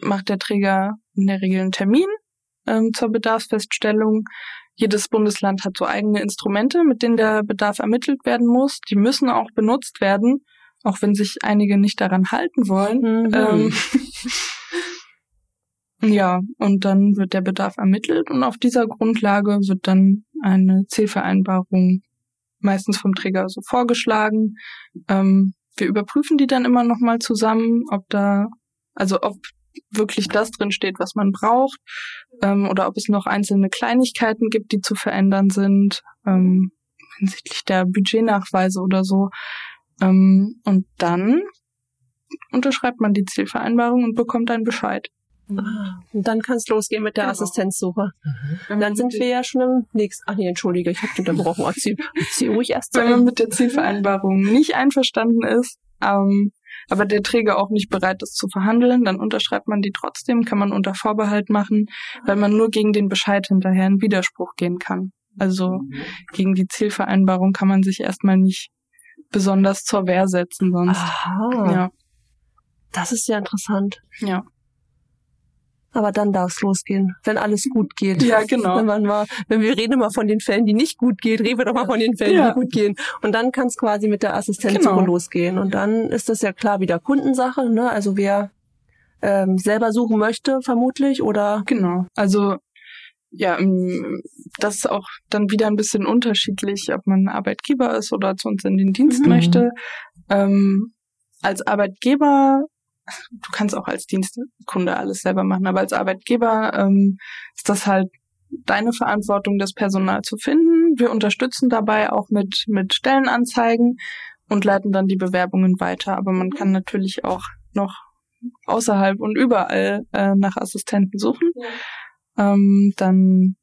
macht der Träger in der Regel einen Termin ähm, zur Bedarfsfeststellung. Jedes Bundesland hat so eigene Instrumente, mit denen der Bedarf ermittelt werden muss. Die müssen auch benutzt werden, auch wenn sich einige nicht daran halten wollen. Mhm. Ähm, (laughs) ja, und dann wird der Bedarf ermittelt und auf dieser Grundlage wird dann eine Zielvereinbarung meistens vom Träger so vorgeschlagen. Ähm, wir überprüfen die dann immer nochmal zusammen, ob da, also ob wirklich das drin steht, was man braucht, ähm, oder ob es noch einzelne Kleinigkeiten gibt, die zu verändern sind, ähm, hinsichtlich der Budgetnachweise oder so. Ähm, und dann unterschreibt man die Zielvereinbarung und bekommt einen Bescheid. Ah, und dann kann es losgehen mit der genau. Assistenzsuche. Mhm. Dann sind wir ja schon im nächsten. Ach nee, entschuldige, ich habe unterbrochen. Erzähl, erzähl ruhig erst. Wenn man mit der Zielvereinbarung nicht einverstanden ist, ähm, aber der Träger auch nicht bereit ist zu verhandeln, dann unterschreibt man die trotzdem, kann man unter Vorbehalt machen, weil man nur gegen den Bescheid hinterher in Widerspruch gehen kann. Also gegen die Zielvereinbarung kann man sich erstmal nicht besonders zur Wehr setzen sonst. Aha. Ja. Das ist ja interessant. Ja. Aber dann darf es losgehen, wenn alles gut geht. Ja, genau. Wenn man mal, wenn wir reden immer von den Fällen, die nicht gut gehen, reden wir doch mal von den Fällen, Ja. die gut gehen. Und dann kann es quasi mit der Assistenzsuche Genau. losgehen. Und dann ist das ja klar wieder Kundensache, ne? Also wer ähm, selber suchen möchte, vermutlich, oder Genau. Also ja, ähm, das ist auch dann wieder ein bisschen unterschiedlich, ob man Arbeitgeber ist oder zu uns in den Dienst Mhm. möchte. Ähm, als Arbeitgeber, du kannst auch als Dienstkunde alles selber machen, aber als Arbeitgeber ähm, ist das halt deine Verantwortung, das Personal zu finden. Wir unterstützen dabei auch mit, mit Stellenanzeigen und leiten dann die Bewerbungen weiter. Aber man kann natürlich auch noch außerhalb und überall äh, nach Assistenten suchen. Ähm, dann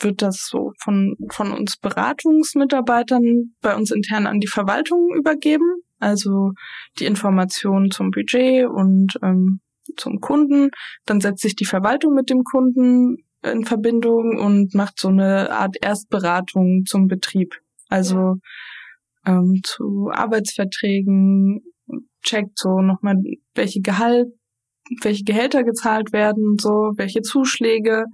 wird das so von, von uns Beratungsmitarbeitern bei uns intern an die Verwaltung übergeben. Also die Informationen zum Budget und ähm, zum Kunden. Dann setzt sich die Verwaltung mit dem Kunden in Verbindung und macht so eine Art Erstberatung zum Betrieb. Also ähm, zu Arbeitsverträgen, checkt so nochmal, welche Gehalt, welche Gehälter gezahlt werden so, welche Zuschläge.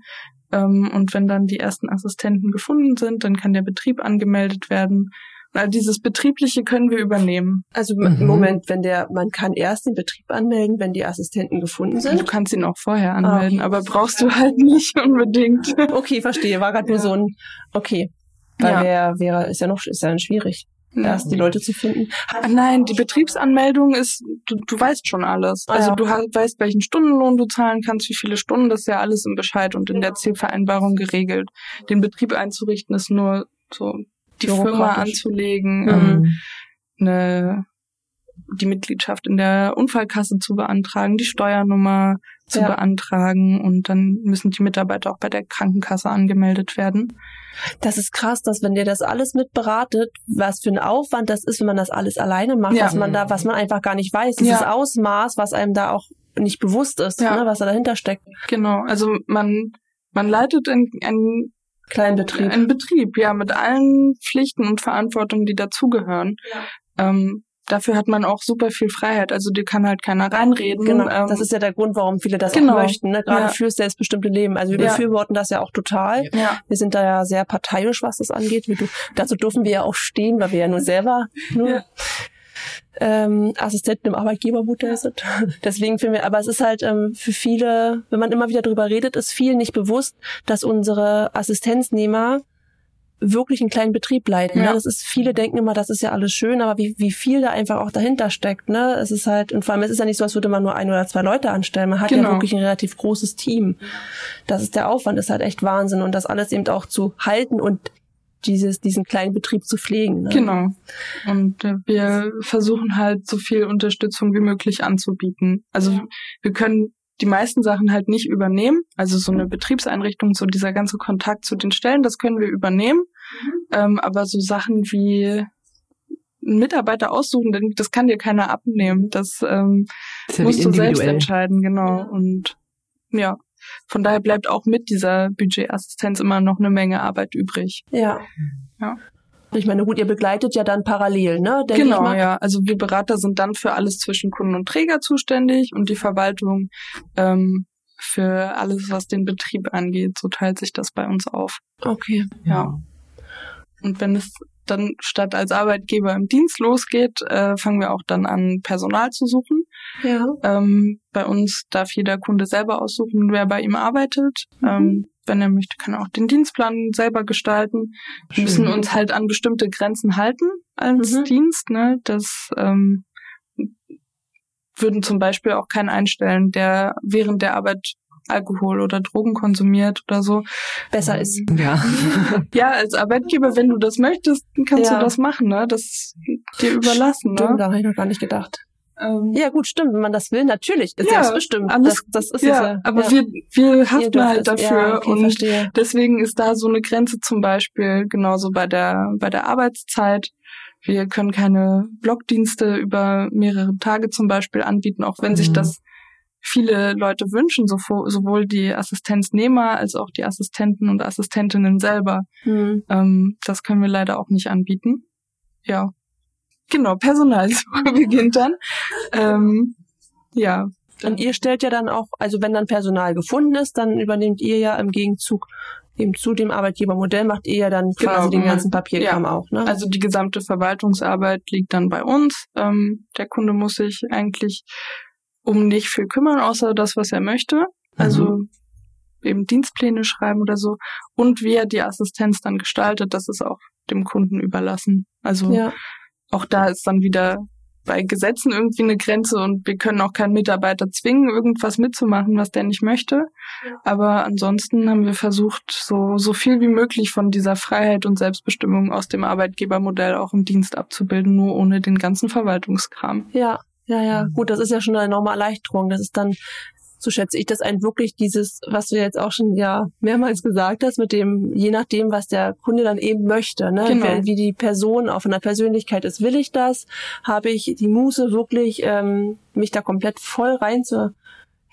Ähm, und wenn dann die ersten Assistenten gefunden sind, dann kann der Betrieb angemeldet werden. All dieses Betriebliche können wir übernehmen. also Mhm. im Moment, wenn der, man kann erst den Betrieb anmelden, wenn die Assistenten gefunden Du sind. kannst ihn auch vorher anmelden, aber brauchst du halt nicht unbedingt. (laughs) Okay, verstehe. War gerade nur Ja. so ein, okay. Weil Ja. wäre, wäre, ist ja noch, ist ja dann schwierig, erst die Leute zu finden. Ah, Nein, die Betriebsanmeldung ist, du, du weißt schon alles. Ah, Also ja. du weißt, welchen Stundenlohn du zahlen kannst, wie viele Stunden, das ist ja alles im Bescheid und in der Zielvereinbarung geregelt. Den Betrieb einzurichten ist nur so die Firma anzulegen, Mhm. ähm, eine, die Mitgliedschaft in der Unfallkasse zu beantragen, die Steuernummer zu Ja. beantragen und dann müssen die Mitarbeiter auch bei der Krankenkasse angemeldet werden. Das ist krass, dass wenn der das alles mit beratet, was für ein Aufwand das ist, wenn man das alles alleine macht, Ja. was man da, was man einfach gar nicht weiß, dieses Ja. Ausmaß, was einem da auch nicht bewusst ist, ne, was da dahinter steckt. Genau, also man, man leitet ein, ein Kleinbetrieb. Ein Betrieb, ja, mit allen Pflichten und Verantwortungen, die dazugehören. Ähm, dafür hat man auch super viel Freiheit. Also dir kann halt keiner reinreden. Genau, Ähm, das ist ja der Grund, warum viele das genau. auch möchten, ne? gerade Ja. fürs selbstbestimmte Leben. Also wir Ja. befürworten das ja auch total. ja, Wir sind da ja sehr parteiisch, was das angeht. Du- dazu dürfen wir ja auch stehen, weil wir ja nur selber nur Ja. Ähm, Assistenten im Arbeitgebermodell sind. (laughs) Deswegen finden wir, aber es ist halt ähm, für viele, wenn man immer wieder drüber redet, ist vielen nicht bewusst, dass unsere Assistenznehmer wirklich einen kleinen Betrieb leiten. Ja. Ne? Das ist, viele denken immer, das ist ja alles schön, aber wie, wie viel da einfach auch dahinter steckt. Ne? Es ist halt, und vor allem es ist ja nicht so, als würde man nur ein oder zwei Leute anstellen. Man hat ja Genau. wirklich ein relativ großes Team. Das ist der Aufwand, ist halt echt Wahnsinn. Und das alles eben auch zu halten und dieses, diesen kleinen Betrieb zu pflegen. Ne? genau. Und äh, wir versuchen halt so viel Unterstützung wie möglich anzubieten. Also wir können die meisten Sachen halt nicht übernehmen. Also so eine Betriebseinrichtung, so dieser ganze Kontakt zu den Stellen, das können wir übernehmen. Ähm, aber so Sachen wie einen Mitarbeiter aussuchen, denn das kann dir keiner abnehmen. Das ähm, ja musst du selbst entscheiden, genau. Und ja, von daher bleibt auch mit dieser Budgetassistenz immer noch eine Menge Arbeit übrig. Ja. Ja. Ich meine, gut, ihr begleitet ja dann parallel, ne? Denke ich genau, ja. Also wir Berater sind dann für alles zwischen Kunden und Träger zuständig und die Verwaltung ähm, für alles, was den Betrieb angeht. So teilt sich das bei uns auf. Okay. Ja. Und wenn es dann statt als Arbeitgeber im Dienst losgeht, äh, fangen wir auch dann an, Personal zu suchen. Ja. Ähm, bei uns darf jeder Kunde selber aussuchen, wer bei ihm arbeitet. Ähm, wenn er möchte, kann er auch den Dienstplan selber gestalten. Wir müssen uns halt an bestimmte Grenzen halten als Mhm. Dienst. Ne? Das ähm, würden zum Beispiel auch keinen einstellen, der während der Arbeit Alkohol oder Drogen konsumiert oder so. Besser ist. Ja. (laughs) Ja, als Arbeitgeber, wenn du das möchtest, kannst Ja. du das machen, ne? Das ist dir überlassen, Stimmt, ne? da habe ich noch gar nicht gedacht. Ähm, Ja, gut, stimmt. Wenn man das will, natürlich. Ist Ja, selbstbestimmt. alles- das, das ist ja, ja. aber ja. wir, wir Ihr haften dürft halt dafür ja, okay, und verstehe. deswegen ist da so eine Grenze zum Beispiel genauso bei der, bei der Arbeitszeit. Wir können keine Blockdienste über mehrere Tage zum Beispiel anbieten, auch wenn sich Mhm. das viele Leute wünschen, sowohl die Assistenznehmer als auch die Assistenten und Assistentinnen selber. Hm. Ähm, das können wir leider auch nicht anbieten. Ja. Genau, Personalsuche (laughs) beginnt dann. Ähm, ja, Und ihr stellt ja dann auch, also wenn dann Personal gefunden ist, dann übernehmt ihr ja im Gegenzug eben zu dem Arbeitgebermodell macht ihr ja dann quasi Genau, den ganzen mhm. Papierkram Ja. auch, ne? Also die gesamte Verwaltungsarbeit liegt dann bei uns. Ähm, der Kunde muss sich eigentlich um nicht viel kümmern, außer das, was er möchte. Also eben Dienstpläne schreiben oder so. Und wie er die Assistenz dann gestaltet, das ist auch dem Kunden überlassen. Also ja. auch da ist dann wieder bei Gesetzen irgendwie eine Grenze und wir können auch keinen Mitarbeiter zwingen, irgendwas mitzumachen, was der nicht möchte. Aber ansonsten haben wir versucht, so, so viel wie möglich von dieser Freiheit und Selbstbestimmung aus dem Arbeitgebermodell auch im Dienst abzubilden, nur ohne den ganzen Verwaltungskram. Ja, ja, ja. Gut, das ist ja schon eine enorme Erleichterung. Das ist dann, so schätze ich das ein, wirklich dieses, was du jetzt auch schon ja mehrmals gesagt hast, mit dem, je nachdem, was der Kunde dann eben möchte, ne? Genau. Wer- Wie die Person auch von der Persönlichkeit ist, will ich das? Habe ich die Muße wirklich, ähm, mich da komplett voll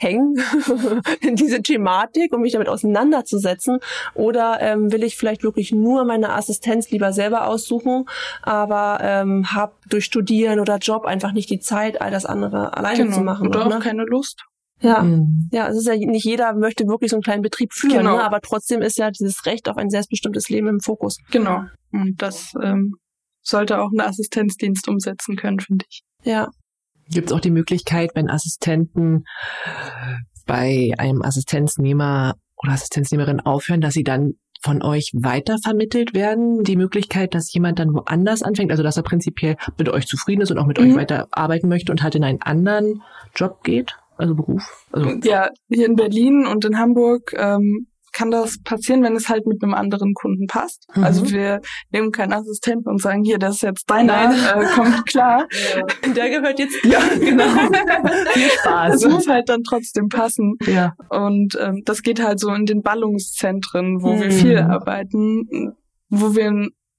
reinzuhängen (laughs) in diese Thematik und mich damit auseinanderzusetzen? Oder ähm, will ich vielleicht wirklich nur meine Assistenz lieber selber aussuchen, aber ähm, habe durch Studieren oder Job einfach nicht die Zeit, all das andere alleine zu machen? Oder noch, auch ne? keine Lust. Ja. Mhm. Ja, es ist ja nicht jeder möchte wirklich so einen kleinen Betrieb führen, Genau. ne? aber trotzdem ist ja dieses Recht auf ein selbstbestimmtes Leben im Fokus. Genau. Und das ähm, sollte auch ein Assistenzdienst umsetzen können, finde ich. Ja, Gibt es auch die Möglichkeit, wenn Assistenten bei einem Assistenznehmer oder Assistenznehmerin aufhören, dass sie dann von euch weitervermittelt werden? Die Möglichkeit, dass jemand dann woanders anfängt, also dass er prinzipiell mit euch zufrieden ist und auch mit euch Mhm. weiter arbeiten möchte und halt in einen anderen Job geht, also Beruf? Also, Ja, hier in Berlin und in Hamburg ähm, kann das passieren, wenn es halt mit einem anderen Kunden passt. Mhm. Also wir nehmen keinen Assistenten und sagen, hier, das ist jetzt deiner, Nein. äh, kommt klar. der gehört jetzt Ja, genau. (laughs) Viel Spaß. Es muss halt dann trotzdem passen. ja. Und ähm, das geht halt so in den Ballungszentren, wo wir Mhm. viel arbeiten. Wo wir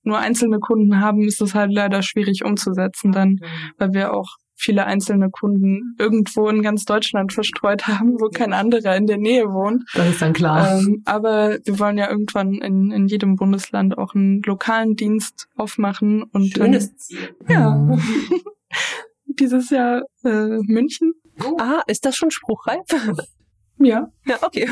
nur einzelne Kunden haben, ist es halt leider schwierig umzusetzen dann, weil wir auch viele einzelne Kunden irgendwo in ganz Deutschland verstreut haben, wo kein anderer in der Nähe wohnt. Das ist dann klar. Ähm, aber wir wollen ja irgendwann in, in jedem Bundesland auch einen lokalen Dienst aufmachen und schönes Ziel. dann, ja Mhm. (laughs) dieses Jahr äh, München. Ah, ist das schon spruchreif? (laughs) Ja, ja, okay.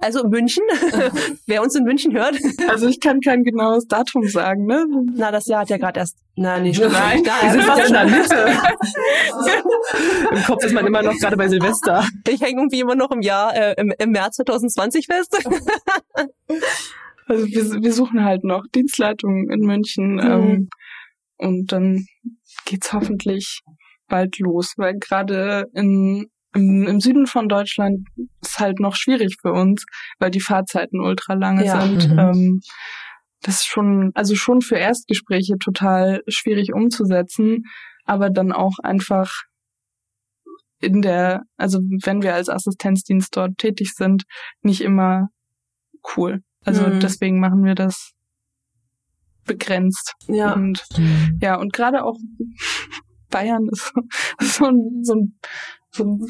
Also München. (laughs) Wer uns in München hört. also ich kann kein genaues Datum sagen, ne? Na, das Jahr hat ja gerade erst. Na, nee, stimmt. Nein. Da Wir sind fast in der Mitte. (laughs) Im Kopf ist man immer noch gerade bei Silvester. Ich hänge irgendwie immer noch im Jahr, äh, im, im März 2020 fest. Also wir, wir suchen halt noch Dienstleitungen in München Mhm. ähm, und dann geht's hoffentlich bald los, weil gerade in im, im Süden von Deutschland ist halt noch schwierig für uns, weil die Fahrzeiten ultra lange Ja. sind. Mhm. Ähm, das ist schon, also schon für Erstgespräche total schwierig umzusetzen, aber dann auch einfach in der, also wenn wir als Assistenzdienst dort tätig sind, nicht immer cool. Also Mhm. deswegen machen wir das begrenzt. Ja. Und ja, und gerade auch (laughs) Bayern ist so ein, so ein, so ein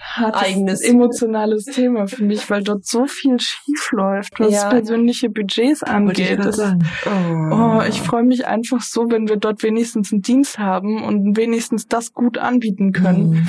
hartes, Eigenes. emotionales Thema für mich, weil dort so viel schief läuft, was Ja. persönliche Budgets ich angeht. Das- sagen. Oh, ich freue mich einfach so, wenn wir dort wenigstens einen Dienst haben und wenigstens das gut anbieten können. Mhm.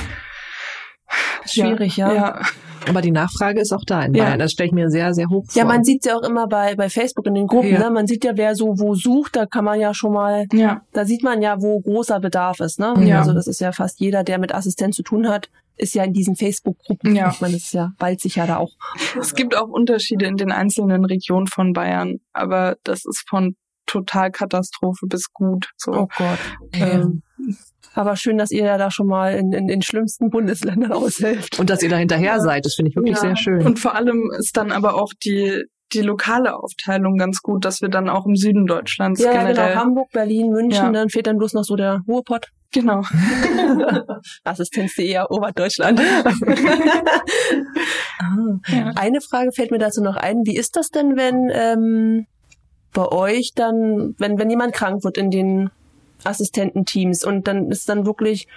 Schwierig, ja. Ja, Aber die Nachfrage ist auch da in Ja. Bayern. Das stelle ich mir sehr, sehr hoch vor. Ja, man sieht ja auch immer bei, bei Facebook in den Gruppen, Ja. ne? Man sieht ja, wer so wo sucht, da kann man ja schon mal, ja, da sieht man ja, wo großer Bedarf ist, ne? Ja. Also das ist ja fast jeder, der mit Assistent zu tun hat, ist ja in diesen Facebook-Gruppen. Ja. Ich meine, das ist ja bald sich ja da auch. Es gibt auch Unterschiede in den einzelnen Regionen von Bayern, aber das ist von Totalkatastrophe bis gut. So. Oh Gott. Ähm, Aber schön, dass ihr ja da schon mal in, in den schlimmsten Bundesländern (laughs) aushelft. Und dass ihr da hinterher seid, das finde ich wirklich Ja. sehr schön. Und vor allem ist dann aber auch die, die lokale Aufteilung ganz gut, dass wir dann auch im Süden Deutschlands Ja, ja, generell. genau. Hamburg, Berlin, München, Ja. dann fehlt dann bloß noch so der Ruhrpott. Genau. (laughs) Assistenz.de, Oberdeutschland. (laughs) ah. Ja. Eine Frage fällt mir dazu noch ein. Wie ist das denn, wenn ähm, bei euch dann, wenn, wenn jemand krank wird in den Assistententeams und dann ist dann wirklich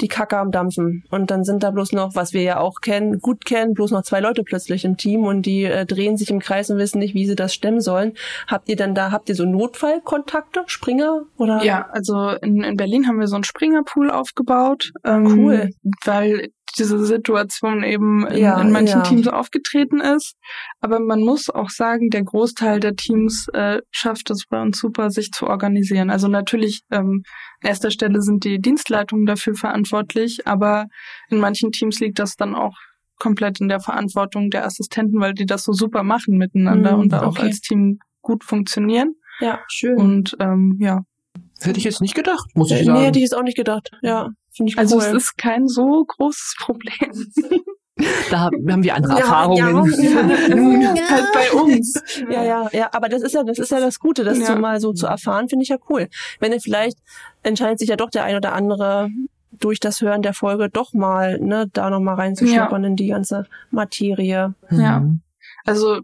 die Kacke am Dampfen und dann sind da bloß noch, was wir ja auch kennen, gut kennen, bloß noch zwei Leute plötzlich im Team und die äh, drehen sich im Kreis und wissen nicht, wie sie das stemmen sollen. Habt ihr dann da, habt ihr so Notfallkontakte, Springer oder? Ja, also in, in Berlin haben wir so einen Springerpool aufgebaut. Ähm, Cool. Weil diese Situation eben in, Ja, in manchen ja. Teams aufgetreten ist. Aber man muss auch sagen, der Großteil der Teams äh, schafft es bei uns super, sich zu organisieren. Also natürlich ähm, an erster Stelle sind die Dienstleitungen dafür verantwortlich, aber in manchen Teams liegt das dann auch komplett in der Verantwortung der Assistenten, weil die das so super machen miteinander Mhm, und da auch okay. als Team gut funktionieren. Ja, schön. Und ähm, ja, Hätte ich jetzt nicht gedacht, muss ich Äh, sagen. nee, hätte ich jetzt auch nicht gedacht. Ja, finde ich also cool. es ist kein so großes Problem. da haben wir andere Ja, Erfahrungen. (laughs) ja. halt bei uns. Ja, ja, ja, aber das ist ja, das ist ja das Gute, das Ja. so mal so zu erfahren, finde ich ja cool. Wenn ihr vielleicht entscheidet sich ja doch der ein oder andere durch das Hören der Folge doch mal, ne, da noch mal reinzuschnuppern in die ganze Materie. Ja. Mhm. Also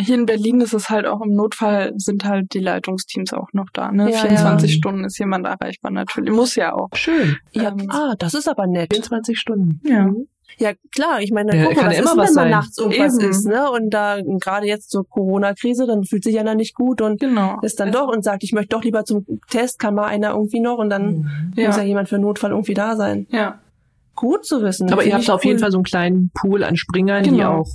hier in Berlin ist es halt auch im Notfall sind halt die Leitungsteams auch noch da. Ne? Ja, 24 ja. Stunden ist jemand erreichbar natürlich. Muss ja auch. Schön. Ja, Ähm, ah, das ist aber nett. 24 Stunden. Ja. Ja, klar, ich meine, Ja, guck mal, was immer ist, was wenn mal sein. nachts irgendwas Eben. ist, ne? Und da gerade jetzt so Corona-Krise, dann fühlt sich einer nicht gut und Genau. ist dann doch und sagt, ich möchte doch lieber zum Test, kann mal einer irgendwie noch und dann Mhm. Ja. muss ja jemand für Notfall irgendwie da sein. Ja. Gut zu wissen. Aber ihr habt ich da auf jeden cool. Fall so einen kleinen Pool an Springern, die Genau. auch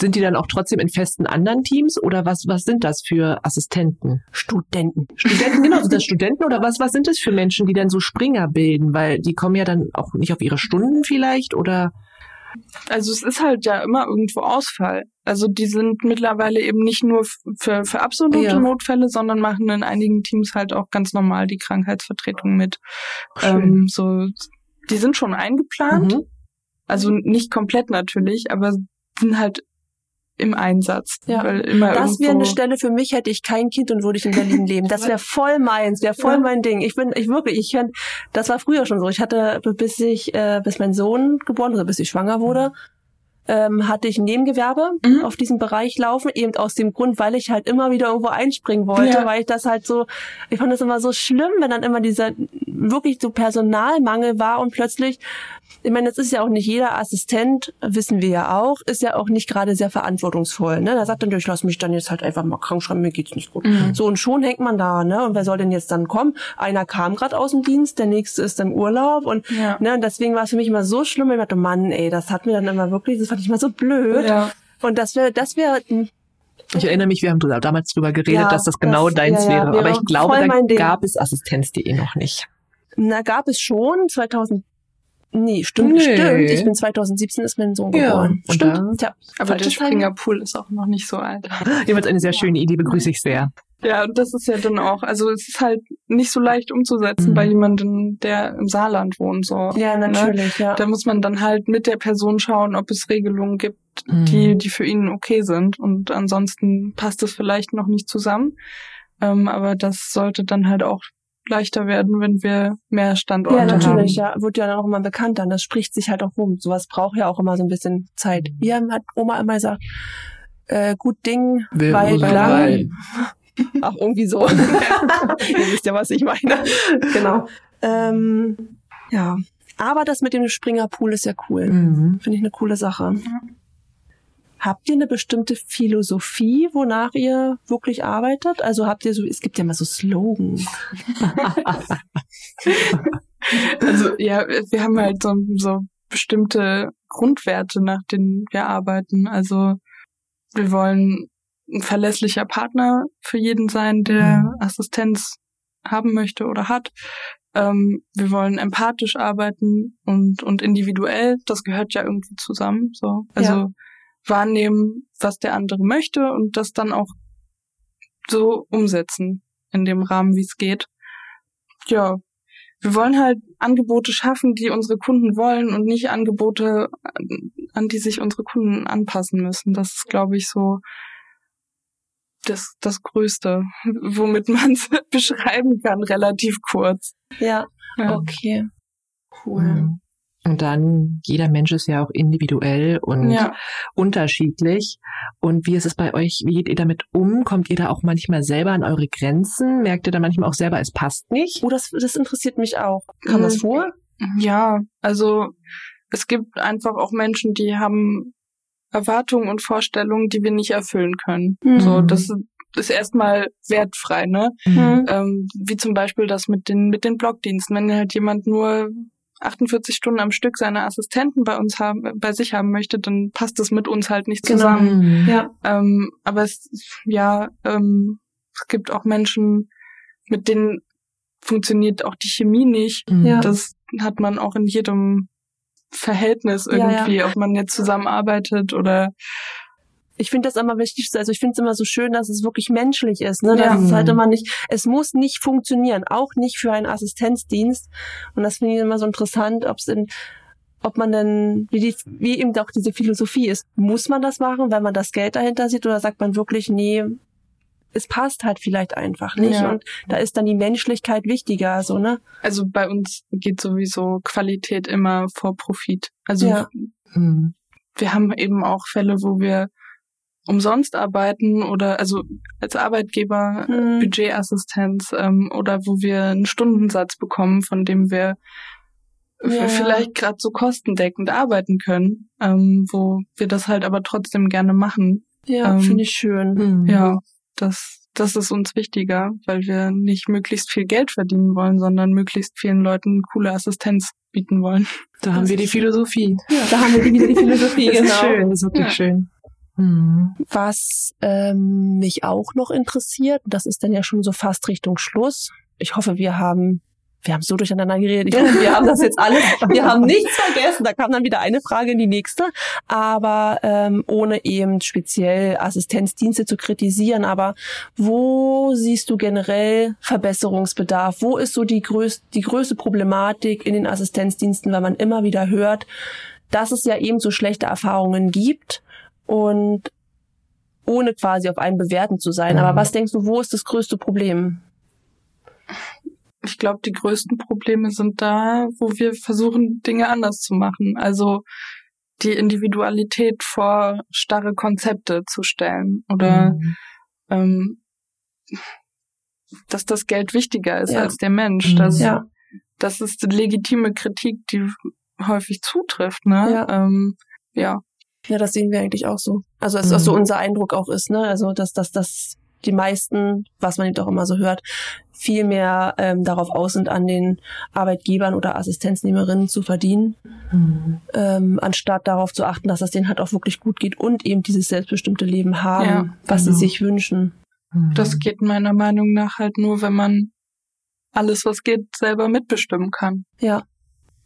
sind die dann auch trotzdem in festen anderen Teams oder was was sind das für Assistenten? Studenten. Studenten, genau, sind das (laughs) Studenten oder was was sind das für Menschen, die dann so Springer bilden, weil die kommen ja dann auch nicht auf ihre Stunden vielleicht oder Also es ist halt ja immer irgendwo Ausfall. Also die sind mittlerweile eben nicht nur für, für absolute Ja. Notfälle, sondern machen in einigen Teams halt auch ganz normal die Krankheitsvertretung mit. Ähm, so, die sind schon eingeplant. Mhm. Also nicht komplett natürlich, aber sind halt im Einsatz. Ja. Weil immer Das wäre eine Stelle für mich, hätte ich kein Kind und würde ich in Berlin leben. Das wäre voll meins, wäre voll Ja. mein Ding. Ich bin, ich wirklich, ich kann, das war früher schon so. Ich hatte, bis ich, äh, bis mein Sohn geboren, oder bis ich schwanger wurde, ähm, hatte ich ein Nebengewerbe Mhm. auf diesem Bereich laufen, eben aus dem Grund, weil ich halt immer wieder irgendwo einspringen wollte, Ja. weil ich das halt so, ich fand das immer so schlimm, wenn dann immer dieser wirklich so Personalmangel war und plötzlich, ich meine, jetzt ist ja auch nicht jeder Assistent, wissen wir ja auch, ist ja auch nicht gerade sehr verantwortungsvoll. Ne? Da sagt dann, ich lass mich dann jetzt halt einfach mal krank schreiben, mir geht's nicht gut. Mhm. So und schon hängt man da, ne? Und wer soll denn jetzt dann kommen? Einer kam gerade aus dem Dienst, der nächste ist im Urlaub und Ja. ne, und deswegen war es für mich immer so schlimm, ich dachte, Mann, ey, das hat mir dann immer wirklich, das ich immer so blöd. Ja. Und das wäre, das wäre, Ich erinnere mich, wir haben damals drüber geredet, Ja, dass das genau das- deins ja, ja, wäre. Aber ich glaube, da gab es Assistenz.de noch nicht. na, gab es schon 2000, nee, stimmt, Nee. stimmt. Ich bin 2017 ist mein Sohn Ja, geboren. Stimmt. Tja, Aber der Timing. Springerpool ist auch noch nicht so alt. Jedenfalls eine sehr schöne Idee, begrüße ich sehr. Ja, und das ist ja dann auch, also es ist halt nicht so leicht umzusetzen Mhm. bei jemandem, der im Saarland wohnt, so. Ja, Ne? natürlich, ja. Da muss man dann halt mit der Person schauen, ob es Regelungen gibt, Mhm. die, die für ihn okay sind. Und ansonsten passt es vielleicht noch nicht zusammen. Ähm, aber das sollte dann halt auch leichter werden, wenn wir mehr Standorte Ja, natürlich, haben. ja. Wird ja dann auch immer bekannter. Und das spricht sich halt auch rum. Sowas braucht ja auch immer so ein bisschen Zeit. Wie hat Oma immer gesagt, äh, gut Ding, Ursula lang. Ach, irgendwie so. (laughs) Ihr wisst ja, was ich meine. Genau. Ähm, ja. Aber das mit dem Springerpool ist ja cool. Mhm. Finde ich eine coole Sache. Habt ihr eine bestimmte Philosophie, wonach ihr wirklich arbeitet? Also habt ihr so, es gibt ja immer so Slogans. (laughs) Also ja, wir haben halt so, so bestimmte Grundwerte, nach denen wir arbeiten. Also wir wollen ein verlässlicher Partner für jeden sein, der Mhm. Assistenz haben möchte oder hat. Ähm, wir wollen empathisch arbeiten und, und individuell. Das gehört ja irgendwie zusammen. So. Also Ja. wahrnehmen, was der andere möchte und das dann auch so umsetzen in dem Rahmen, wie es geht. Ja, wir wollen halt Angebote schaffen, die unsere Kunden wollen und nicht Angebote, an- an die sich unsere Kunden anpassen müssen. Das ist, glaube ich, so das, das Größte, womit man es (laughs) beschreiben kann, relativ kurz. Ja, Ja. okay. Cool. Mhm. Und dann, jeder Mensch ist ja auch individuell und Ja. unterschiedlich. Und wie ist es bei euch? Wie geht ihr damit um? Kommt ihr da auch manchmal selber an eure Grenzen? Merkt ihr da manchmal auch selber, es passt nicht? Oh, das, das interessiert mich auch. Kam das Mhm. vor? Ja, also es gibt einfach auch Menschen, die haben Erwartungen und Vorstellungen, die wir nicht erfüllen können. Mhm. So, das ist erstmal wertfrei, ne? Mhm. Ähm, wie zum Beispiel das mit den mit den Blogdiensten. Wenn halt jemand nur 48 Stunden am Stück seine Assistenten bei uns haben, bei sich haben möchte, dann passt das mit uns halt nicht zusammen. Mhm. Ja. Ähm, aber es, ja, ähm, es gibt auch Menschen, mit denen funktioniert auch die Chemie nicht. Mhm. Ja. Das hat man auch in jedem Verhältnis Ja, ja. irgendwie, ob man jetzt zusammenarbeitet oder ich finde das immer wichtig, also ich finde es immer so schön, dass es wirklich menschlich ist, ne? Ja. es halt immer nicht, es muss nicht funktionieren, auch nicht für einen Assistenzdienst. Und das finde ich immer so interessant, ob es in, ob man denn, wie die, wie eben auch diese Philosophie ist, muss man das machen, wenn man das Geld dahinter sieht, oder sagt man wirklich, nee, es passt halt vielleicht einfach nicht. Ja. Und da ist dann die Menschlichkeit wichtiger, so, ne? also bei uns geht sowieso Qualität immer vor Profit. Also Ja. Mhm. wir haben eben auch Fälle, wo wir umsonst arbeiten oder also als Arbeitgeber Mhm. Budgetassistenz ähm, oder wo wir einen Stundensatz bekommen, von dem wir Ja, ja. vielleicht gerade so kostendeckend arbeiten können, ähm, wo wir das halt aber trotzdem gerne machen. Ja, Ähm, finde ich schön. Mhm. Ja, das, das ist uns wichtiger, weil wir nicht möglichst viel Geld verdienen wollen, sondern möglichst vielen Leuten coole Assistenz bieten wollen. (laughs) Da haben wir die Philosophie. Da haben wir wieder die Philosophie, (laughs) Das genau. ist schön, das ist wirklich Ja. schön. Mhm. Was ähm, mich auch noch interessiert, das ist dann ja schon so fast Richtung Schluss. Ich hoffe, wir haben, wir haben so durcheinander geredet. Ich hoffe, wir haben das jetzt alles, (laughs) wir haben nichts vergessen. Da kam dann wieder eine Frage in die nächste. Aber ähm, ohne eben speziell Assistenzdienste zu kritisieren. Aber wo siehst du generell Verbesserungsbedarf? Wo ist so die größte, die größte Problematik in den Assistenzdiensten, weil man immer wieder hört, dass es ja eben so schlechte Erfahrungen gibt und ohne quasi auf einen bewerten zu sein. Mhm. Aber was denkst du, wo ist das größte Problem? Ich glaube, die größten Probleme sind da, wo wir versuchen, Dinge anders zu machen. Also die Individualität vor starre Konzepte zu stellen oder Mhm. ähm, dass das Geld wichtiger ist Ja. als der Mensch. Mhm. Das, Ja. das ist legitime Kritik, die häufig zutrifft. Ne? Ja. Ähm, ja. Ja, das sehen wir eigentlich auch so. Also, dass das so Mhm. unser Eindruck auch ist, ne? Also, dass, dass, dass die meisten, was man eben auch immer so hört, viel mehr ähm, darauf aus sind, an den Arbeitgebern oder Assistenznehmerinnen zu verdienen, Mhm. ähm, anstatt darauf zu achten, dass es denen halt auch wirklich gut geht und eben dieses selbstbestimmte Leben haben, Ja, was genau. sie sich wünschen. Mhm. Das geht meiner Meinung nach halt nur, wenn man alles, was geht, selber mitbestimmen kann. Ja.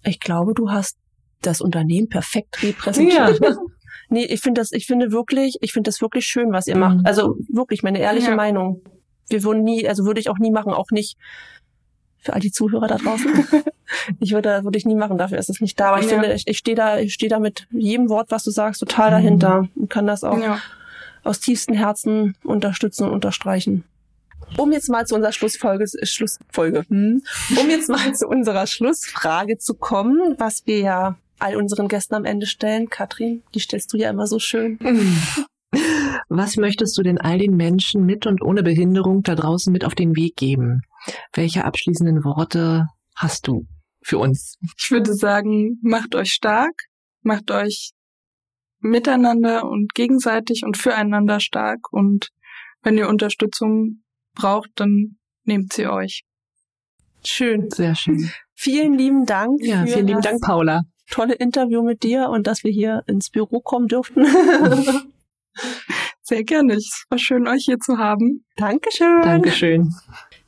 Ich glaube, du hast das Unternehmen perfekt repräsentiert. Ja. (laughs) Nee, ich finde das, ich finde wirklich, ich finde das wirklich schön, was ihr Mhm. macht. Also wirklich meine ehrliche Ja. Meinung. Wir würden nie, also würde ich auch nie machen, auch nicht für all die Zuhörer da draußen. (laughs) ich würde, würde ich nie machen, dafür ist es nicht da. Aber ich Ja. finde, ich, ich stehe da, ich stehe da mit jedem Wort, was du sagst, total Mhm. dahinter und kann das auch Ja. aus tiefstem Herzen unterstützen und unterstreichen. Um jetzt mal zu unserer Schlussfolge, Schlussfolge, hm, um jetzt mal zu unserer Schlussfrage zu kommen, was wir ja all unseren Gästen am Ende stellen. Katrin, die stellst du ja immer so schön. (laughs) Was möchtest du denn all den Menschen mit und ohne Behinderung da draußen mit auf den Weg geben? Welche abschließenden Worte hast du für uns? Ich würde sagen, macht euch stark, macht euch miteinander und gegenseitig und füreinander stark und wenn ihr Unterstützung braucht, dann nehmt sie euch. Schön. Sehr schön. Vielen lieben Dank. Ja, vielen lieben Dank, Paula. Tolle Interview mit dir und dass wir hier ins Büro kommen durften. (laughs) Sehr gerne. Es war schön, euch hier zu haben. Dankeschön. Dankeschön.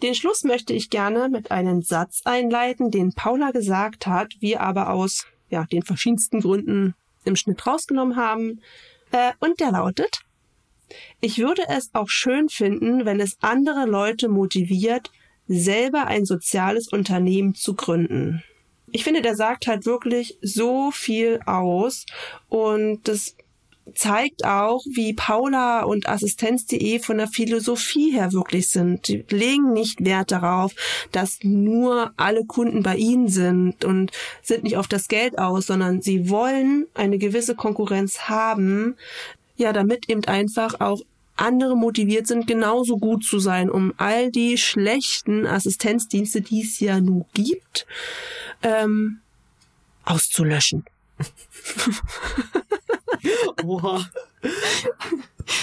Den Schluss möchte ich gerne mit einem Satz einleiten, den Paula gesagt hat, wir aber aus ja, den verschiedensten Gründen im Schnitt rausgenommen haben. Äh, und der lautet, ich würde es auch schön finden, wenn es andere Leute motiviert, selber ein soziales Unternehmen zu gründen. Ich finde, der sagt halt wirklich so viel aus und das zeigt auch, wie Paula und Assistenz.de von der Philosophie her wirklich sind. Die legen nicht Wert darauf, dass nur alle Kunden bei ihnen sind und sind nicht auf das Geld aus, sondern sie wollen eine gewisse Konkurrenz haben, ja, damit eben einfach auch andere motiviert sind, genauso gut zu sein, um all die schlechten Assistenzdienste, die es ja nun gibt, ähm, auszulöschen. (laughs) Oha.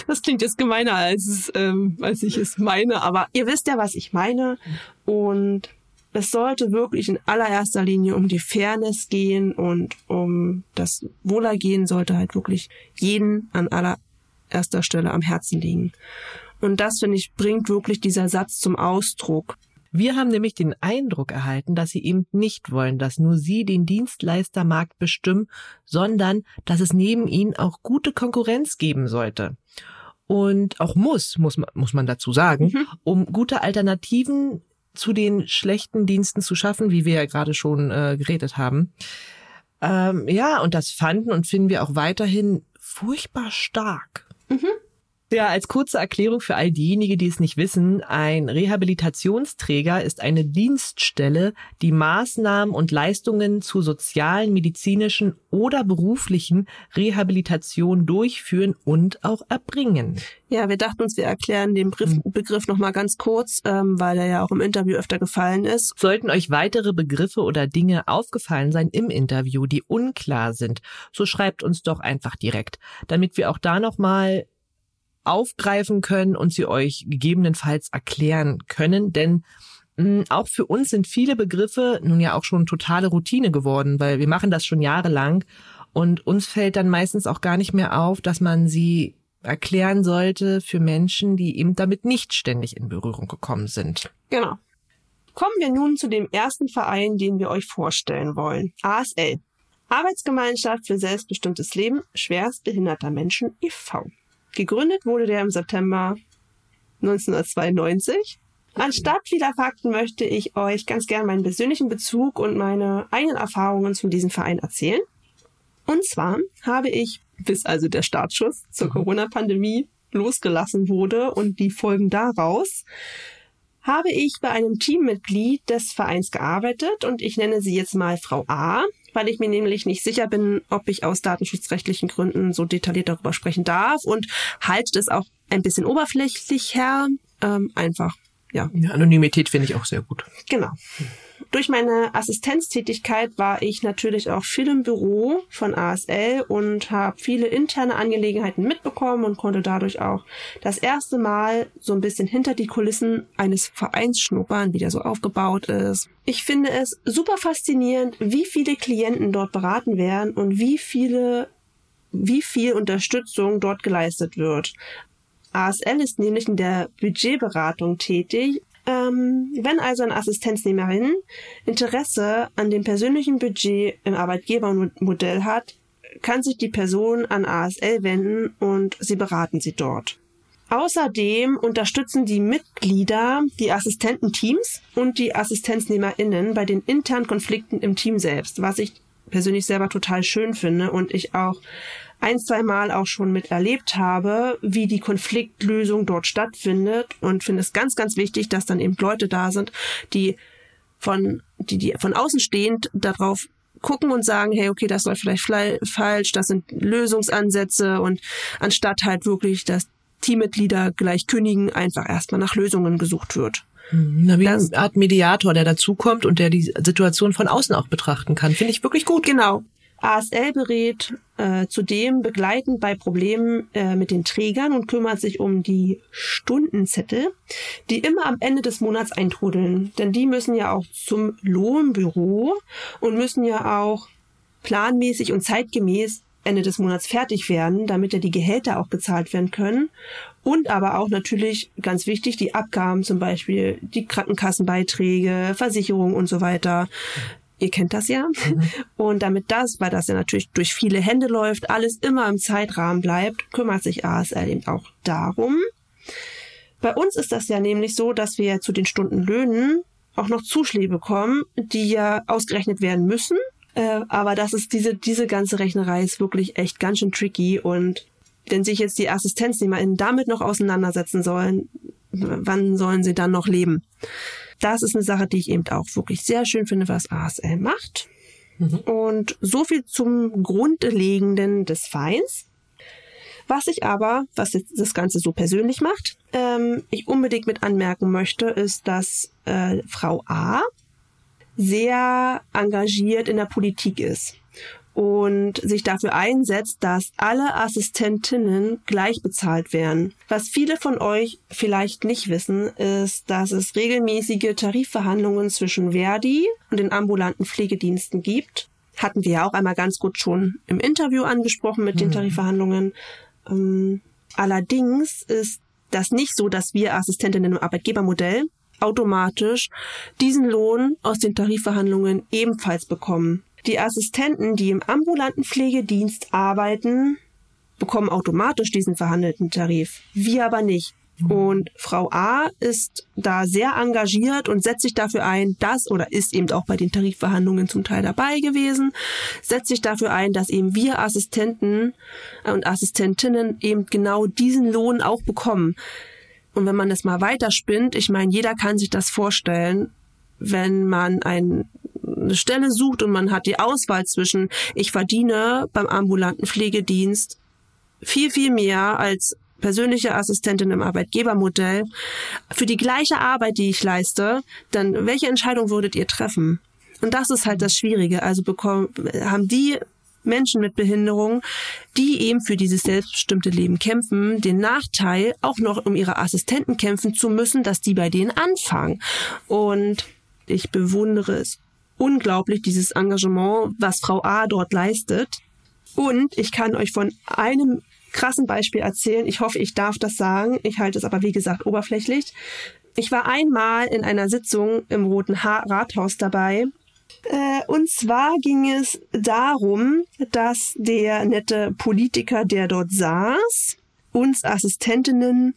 Das klingt jetzt gemeiner, als, es, ähm, als ich es meine, aber ihr wisst ja, was ich meine. Und es sollte wirklich in allererster Linie um die Fairness gehen und um das Wohlergehen sollte halt wirklich jeden an allererster Stelle am Herzen liegen. Und das, finde ich, bringt wirklich dieser Satz zum Ausdruck. Wir haben nämlich den Eindruck erhalten, dass sie eben nicht wollen, dass nur sie den Dienstleistermarkt bestimmen, sondern dass es neben ihnen auch gute Konkurrenz geben sollte. Und auch muss, muss man, muss man dazu sagen, mhm. um gute Alternativen zu den schlechten Diensten zu schaffen, wie wir ja gerade schon äh, geredet haben. Ähm, ja, und das fanden und finden wir auch weiterhin furchtbar stark. Mhm. Ja, als kurze Erklärung für all diejenigen, die es nicht wissen, ein Rehabilitationsträger ist eine Dienststelle, die Maßnahmen und Leistungen zu sozialen, medizinischen oder beruflichen Rehabilitation durchführen und auch erbringen. Ja, wir dachten uns, wir erklären den Begriff, hm. Begriff nochmal ganz kurz, ähm, weil er ja auch im Interview öfter gefallen ist. Sollten euch weitere Begriffe oder Dinge aufgefallen sein im Interview, die unklar sind, so schreibt uns doch einfach direkt, damit wir auch da nochmal aufgreifen können und sie euch gegebenenfalls erklären können, denn mh, hm, auch für uns sind viele Begriffe nun ja auch schon totale Routine geworden, weil wir machen das schon jahrelang und uns fällt dann meistens auch gar nicht mehr auf, dass man sie erklären sollte für Menschen, die eben damit nicht ständig in Berührung gekommen sind. Genau. Kommen wir nun zu dem ersten Verein, den wir euch vorstellen wollen. ASL. Arbeitsgemeinschaft für selbstbestimmtes Leben schwerstbehinderter Menschen e.V. Gegründet wurde der im September 1992. Anstatt vieler Fakten möchte ich euch ganz gern meinen persönlichen Bezug und meine eigenen Erfahrungen zu diesem Verein erzählen. Und zwar habe ich, bis also der Startschuss zur mhm. Corona-Pandemie losgelassen wurde und die Folgen daraus, habe ich bei einem Teammitglied des Vereins gearbeitet und ich nenne sie jetzt mal Frau A weil ich mir nämlich nicht sicher bin, ob ich aus datenschutzrechtlichen Gründen so detailliert darüber sprechen darf und halte das auch ein bisschen oberflächlich her. Ähm, einfach, ja. ja Anonymität finde ich auch sehr gut. Genau. Durch meine Assistenztätigkeit war ich natürlich auch viel im Büro von ASL und habe viele interne Angelegenheiten mitbekommen und konnte dadurch auch das erste Mal so ein bisschen hinter die Kulissen eines Vereins schnuppern, wie der so aufgebaut ist. Ich finde es super faszinierend, wie viele Klienten dort beraten werden und wie viele wie viel Unterstützung dort geleistet wird. ASL ist nämlich in der Budgetberatung tätig ähm, wenn also eine Assistenznehmerin Interesse an dem persönlichen Budget im Arbeitgebermodell hat, kann sich die Person an ASL wenden und sie beraten sie dort. Außerdem unterstützen die Mitglieder die Assistententeams und die Assistenznehmerinnen bei den internen Konflikten im Team selbst, was ich persönlich selber total schön finde und ich auch ein, zwei Mal auch schon miterlebt habe, wie die Konfliktlösung dort stattfindet und finde es ganz, ganz wichtig, dass dann eben Leute da sind, die von, die, die von außen stehend darauf gucken und sagen, hey, okay, das läuft vielleicht falsch, das sind Lösungsansätze und anstatt halt wirklich, dass Teammitglieder gleich kündigen, einfach erstmal nach Lösungen gesucht wird. Hm, na, wie eine Art Mediator, der dazukommt und der die Situation von außen auch betrachten kann. Finde ich wirklich gut. Genau. ASL berät äh, zudem begleitend bei Problemen äh, mit den Trägern und kümmert sich um die Stundenzettel, die immer am Ende des Monats eintrudeln. Denn die müssen ja auch zum Lohnbüro und müssen ja auch planmäßig und zeitgemäß Ende des Monats fertig werden, damit ja die Gehälter auch gezahlt werden können. Und aber auch natürlich ganz wichtig, die Abgaben, zum Beispiel die Krankenkassenbeiträge, Versicherung und so weiter. Ihr kennt das ja. Mhm. Und damit das, weil das ja natürlich durch viele Hände läuft, alles immer im Zeitrahmen bleibt, kümmert sich ASL eben auch darum. Bei uns ist das ja nämlich so, dass wir zu den Stundenlöhnen auch noch Zuschläge bekommen, die ja ausgerechnet werden müssen. Äh, aber das ist diese, diese ganze Rechnerei ist wirklich echt ganz schön tricky und wenn sich jetzt die AssistenznehmerInnen damit noch auseinandersetzen sollen, wann sollen sie dann noch leben? das ist eine Sache, die ich eben auch wirklich sehr schön finde, was ASL macht. Mhm. Und so viel zum Grundlegenden des Vereins. Was ich aber, was jetzt das Ganze so persönlich macht, ähm, ich unbedingt mit anmerken möchte, ist, dass äh, Frau A sehr engagiert in der Politik ist und sich dafür einsetzt, dass alle Assistentinnen gleich bezahlt werden. Was viele von euch vielleicht nicht wissen, ist, dass es regelmäßige Tarifverhandlungen zwischen Verdi und den ambulanten Pflegediensten gibt. Hatten wir ja auch einmal ganz gut schon im Interview angesprochen mit den mhm. Tarifverhandlungen. Ähm, allerdings ist das nicht so, dass wir Assistentinnen im Arbeitgebermodell automatisch diesen Lohn aus den Tarifverhandlungen ebenfalls bekommen. Die Assistenten, die im ambulanten Pflegedienst arbeiten, bekommen automatisch diesen verhandelten Tarif. Wir aber nicht. Und Frau A ist da sehr engagiert und setzt sich dafür ein, dass, oder ist eben auch bei den Tarifverhandlungen zum Teil dabei gewesen, setzt sich dafür ein, dass eben wir Assistenten und Assistentinnen eben genau diesen Lohn auch bekommen. Und wenn man das mal weiterspinnt, ich meine, jeder kann sich das vorstellen, wenn man ein, eine Stelle sucht und man hat die Auswahl zwischen, ich verdiene beim ambulanten Pflegedienst viel, viel mehr als persönliche Assistentin im Arbeitgebermodell für die gleiche Arbeit, die ich leiste, dann welche Entscheidung würdet ihr treffen? Und das ist halt das Schwierige. Also bekommen, haben die Menschen mit Behinderung, die eben für dieses selbstbestimmte Leben kämpfen, den Nachteil, auch noch um ihre Assistenten kämpfen zu müssen, dass die bei denen anfangen. Und ich bewundere es unglaublich, dieses Engagement, was Frau A dort leistet. Und ich kann euch von einem krassen Beispiel erzählen. Ich hoffe, ich darf das sagen. Ich halte es aber, wie gesagt, oberflächlich. Ich war einmal in einer Sitzung im Roten ha Rathaus dabei. Äh, und zwar ging es darum, dass der nette Politiker, der dort saß, uns Assistentinnen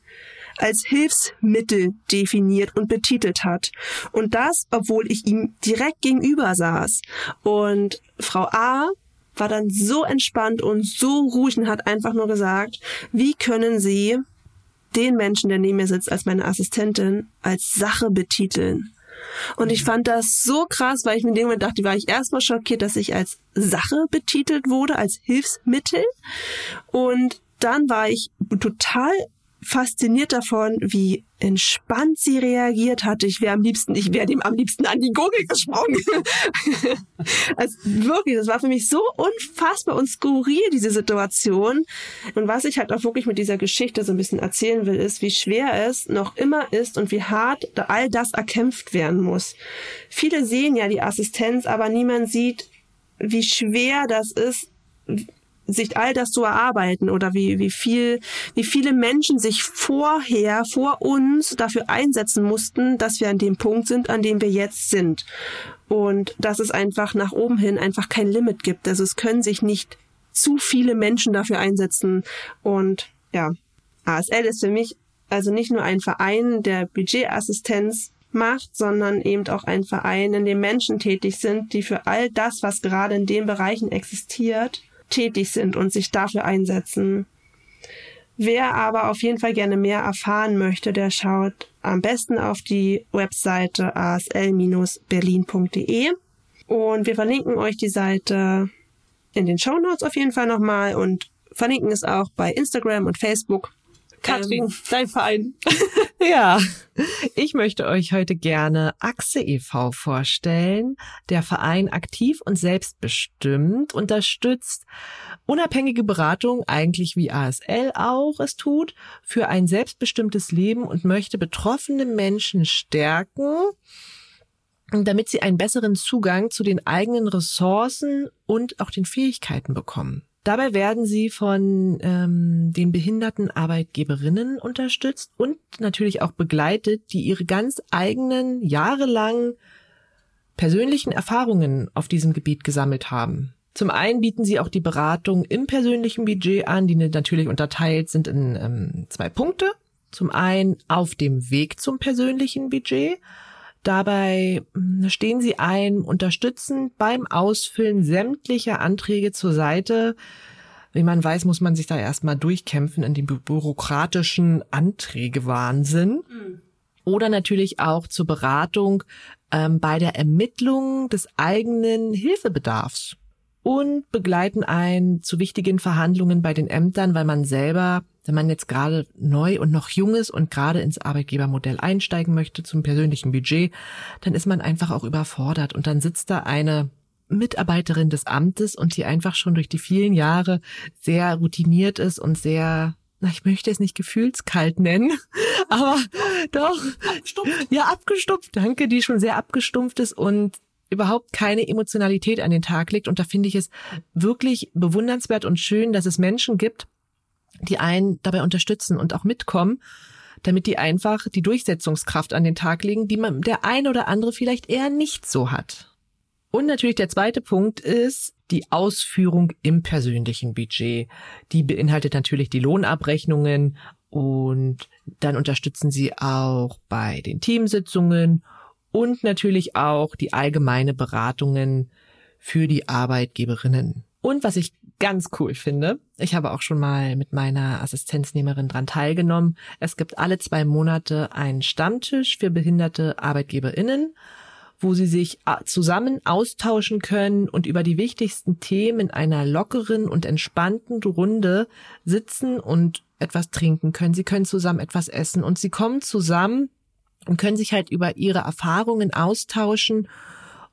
als Hilfsmittel definiert und betitelt hat. Und das, obwohl ich ihm direkt gegenüber saß. Und Frau A war dann so entspannt und so ruhig und hat einfach nur gesagt, wie können Sie den Menschen, der neben mir sitzt, als meine Assistentin, als Sache betiteln? Und ich fand das so krass, weil ich mir in dem Moment dachte, war ich erstmal schockiert, dass ich als Sache betitelt wurde, als Hilfsmittel. Und dann war ich total fasziniert davon, wie entspannt sie reagiert hatte. Ich wäre am liebsten, ich wäre dem am liebsten an die Gurgel gesprungen. (laughs) also wirklich, das war für mich so unfassbar und skurril, diese Situation. Und was ich halt auch wirklich mit dieser Geschichte so ein bisschen erzählen will, ist, wie schwer es noch immer ist und wie hart all das erkämpft werden muss. Viele sehen ja die Assistenz, aber niemand sieht, wie schwer das ist, sich all das zu erarbeiten oder wie, wie viel, wie viele Menschen sich vorher, vor uns dafür einsetzen mussten, dass wir an dem Punkt sind, an dem wir jetzt sind. Und dass es einfach nach oben hin einfach kein Limit gibt. Also es können sich nicht zu viele Menschen dafür einsetzen. Und ja, ASL ist für mich also nicht nur ein Verein, der Budgetassistenz macht, sondern eben auch ein Verein, in dem Menschen tätig sind, die für all das, was gerade in den Bereichen existiert, tätig sind und sich dafür einsetzen. Wer aber auf jeden Fall gerne mehr erfahren möchte, der schaut am besten auf die Webseite asl-berlin.de und wir verlinken euch die Seite in den Show Notes auf jeden Fall nochmal und verlinken es auch bei Instagram und Facebook. Katrin, ähm, dein Verein. (laughs) ja, ich möchte euch heute gerne Achse e.V. vorstellen. Der Verein aktiv und selbstbestimmt unterstützt unabhängige Beratung, eigentlich wie ASL auch es tut, für ein selbstbestimmtes Leben und möchte betroffene Menschen stärken, damit sie einen besseren Zugang zu den eigenen Ressourcen und auch den Fähigkeiten bekommen. Dabei werden sie von ähm, den behinderten Arbeitgeberinnen unterstützt und natürlich auch begleitet, die ihre ganz eigenen, jahrelang persönlichen Erfahrungen auf diesem Gebiet gesammelt haben. Zum einen bieten sie auch die Beratung im persönlichen Budget an, die natürlich unterteilt sind in ähm, zwei Punkte. Zum einen auf dem Weg zum persönlichen Budget Dabei hm, stehen sie ein, unterstützen beim Ausfüllen sämtlicher Anträge zur Seite. Wie man weiß, muss man sich da erstmal durchkämpfen in dem bürokratischen Anträgewahnsinn. Mhm. Oder natürlich auch zur Beratung ähm, bei der Ermittlung des eigenen Hilfebedarfs und begleiten ein zu wichtigen Verhandlungen bei den Ämtern, weil man selber, wenn man jetzt gerade neu und noch jung ist und gerade ins Arbeitgebermodell einsteigen möchte zum persönlichen Budget, dann ist man einfach auch überfordert und dann sitzt da eine Mitarbeiterin des Amtes und die einfach schon durch die vielen Jahre sehr routiniert ist und sehr, ich möchte es nicht gefühlskalt nennen, (laughs) aber doch, abgestumpft. ja, abgestumpft, danke, die schon sehr abgestumpft ist und überhaupt keine Emotionalität an den Tag legt. Und da finde ich es wirklich bewundernswert und schön, dass es Menschen gibt, die einen dabei unterstützen und auch mitkommen, damit die einfach die Durchsetzungskraft an den Tag legen, die man der ein oder andere vielleicht eher nicht so hat. Und natürlich der zweite Punkt ist die Ausführung im persönlichen Budget. Die beinhaltet natürlich die Lohnabrechnungen und dann unterstützen sie auch bei den Teamsitzungen und natürlich auch die allgemeine Beratungen für die Arbeitgeberinnen. Und was ich ganz cool finde, ich habe auch schon mal mit meiner Assistenznehmerin dran teilgenommen. Es gibt alle zwei Monate einen Stammtisch für behinderte Arbeitgeberinnen, wo sie sich zusammen austauschen können und über die wichtigsten Themen in einer lockeren und entspannten Runde sitzen und etwas trinken können. Sie können zusammen etwas essen und sie kommen zusammen und können sich halt über ihre Erfahrungen austauschen